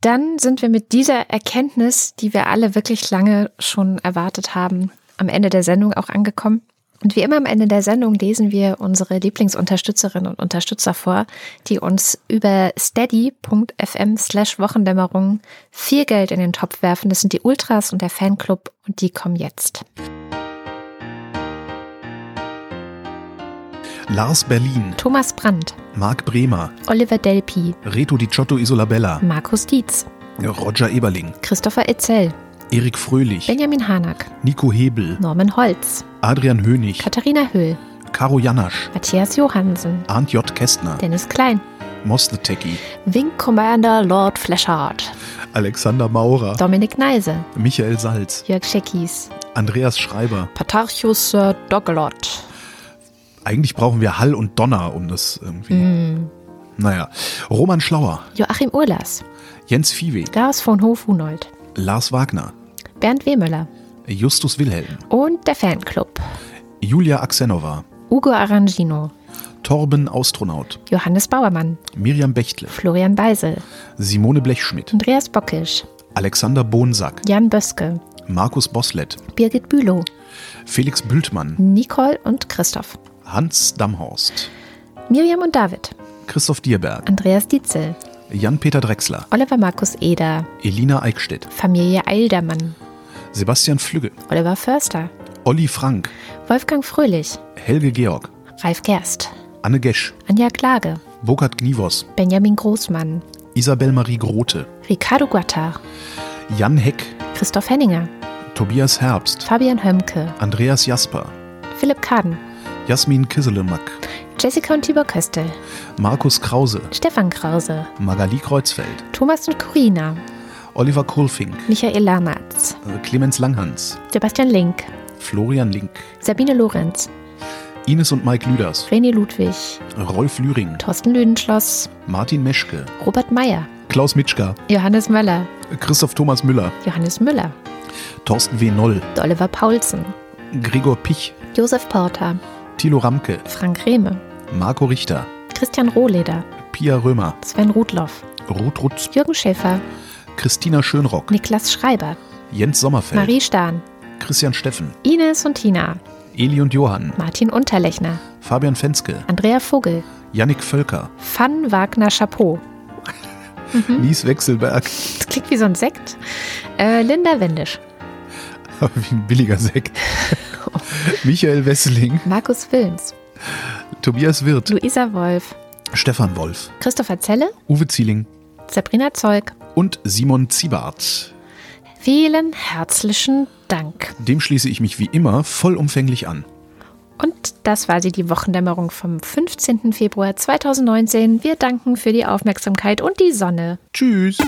Dann sind wir mit dieser Erkenntnis, die wir alle wirklich lange schon erwartet haben, am Ende der Sendung auch angekommen. Und wie immer am Ende der Sendung lesen wir unsere Lieblingsunterstützerinnen und Unterstützer vor, die uns über steady.fm slash Wochendämmerung viel Geld in den Topf werfen. Das sind die Ultras und der Fanclub und die kommen jetzt. Lars Berlin, Thomas Brandt, Marc Bremer, Oliver Delpi, Reto Di Ciotto Isolabella, Markus Dietz, Roger Eberling, Christopher Etzel, Erik Fröhlich, Benjamin Hanak, Nico Hebel, Norman Holz, Adrian Hönig, Katharina Höhl, Caro Janasch, Matthias Johansen, Arndt J. Kästner, Dennis Klein, Techie, Wing Commander Lord Fleshard, Alexander Maurer, Dominik Neise, Michael Salz, Jörg Scheckis, Andreas Schreiber. Patarchus Sir Dogelot, Eigentlich brauchen wir Hall und Donner, um das irgendwie. Mm. Naja. Roman Schlauer, Joachim Urlas, Jens Viehweg, Lars von Hof-Hunold, Lars Wagner, Bernd Wehmüller. Justus Wilhelm, und der Fanclub, Julia Axenova, Ugo Arangino, Torben Austronaut, Johannes Bauermann, Miriam Bechtle, Florian Beisel, Simone Blechschmidt, Andreas Bockisch, Alexander Bonsack, Jan Böske, Markus Boslett, Birgit Bülow, Felix Bültmann, Nicole und Christoph, Hans Damhorst, Miriam und David, Christoph Dierberg, Andreas Dietzel, Jan-Peter Drechsler, Oliver Markus Eder, Elina Eickstedt, Familie Eildermann, Sebastian Flügge, Oliver Förster, Olli Frank, Wolfgang Fröhlich, Helge Georg, Ralf Gerst, Anne Gesch, Anja Klage, Burkhard Gnivos, Benjamin Großmann, Isabel Marie Grote, Ricardo Guattar, Jan Heck, Christoph Henninger, Tobias Herbst, Fabian Hömke, Andreas Jasper, Philipp Kaden, Jasmin Kisselemak, Jessica und Tibor Köstel, Markus Krause, Stefan Krause, Magali Kreuzfeld, Thomas und Corina, Oliver Kohlfink, Michael Lammertz, äh, Clemens Langhans, Sebastian Link, Florian Link, Sabine Lorenz, Ines und Mike Lüders, René Ludwig, Rolf Lühring, Thorsten Lüdenschloss, Martin Meschke, Robert Meyer, Klaus Mitschka, Johannes Möller, Christoph Thomas Müller, Johannes Müller, Thorsten W. Noll, Oliver Paulsen, Gregor Pich, Josef Porter, Thilo Ramke, Frank Rehme, Marco Richter, Christian Rohleder, Pia Römer, Sven Rudloff, Ruth Rutz, Jürgen Schäfer, Christina Schönrock, Niklas Schreiber, Jens Sommerfeld, Marie Stahn, Christian Steffen, Ines und Tina, Eli und Johann, Martin Unterlechner, Fabian Fenske, Andrea Vogel, Yannick Völker, Van Wagner Chapeau. Nies Wechselberg, Das klingt wie so ein Sekt. Äh, Linda Wendisch, wie ein billiger Sekt, Michael Wesseling, Markus Wilms, Tobias Wirth, Luisa Wolf, Stefan Wolf, Christopher Zelle, Uwe Zieling Sabrina Zeug. und Simon Ziebart. Vielen herzlichen Dank. Dem schließe ich mich wie immer vollumfänglich an. Und das war sie, die Wochendämmerung vom 15. Februar 2019. Wir danken für die Aufmerksamkeit und die Sonne. Tschüss.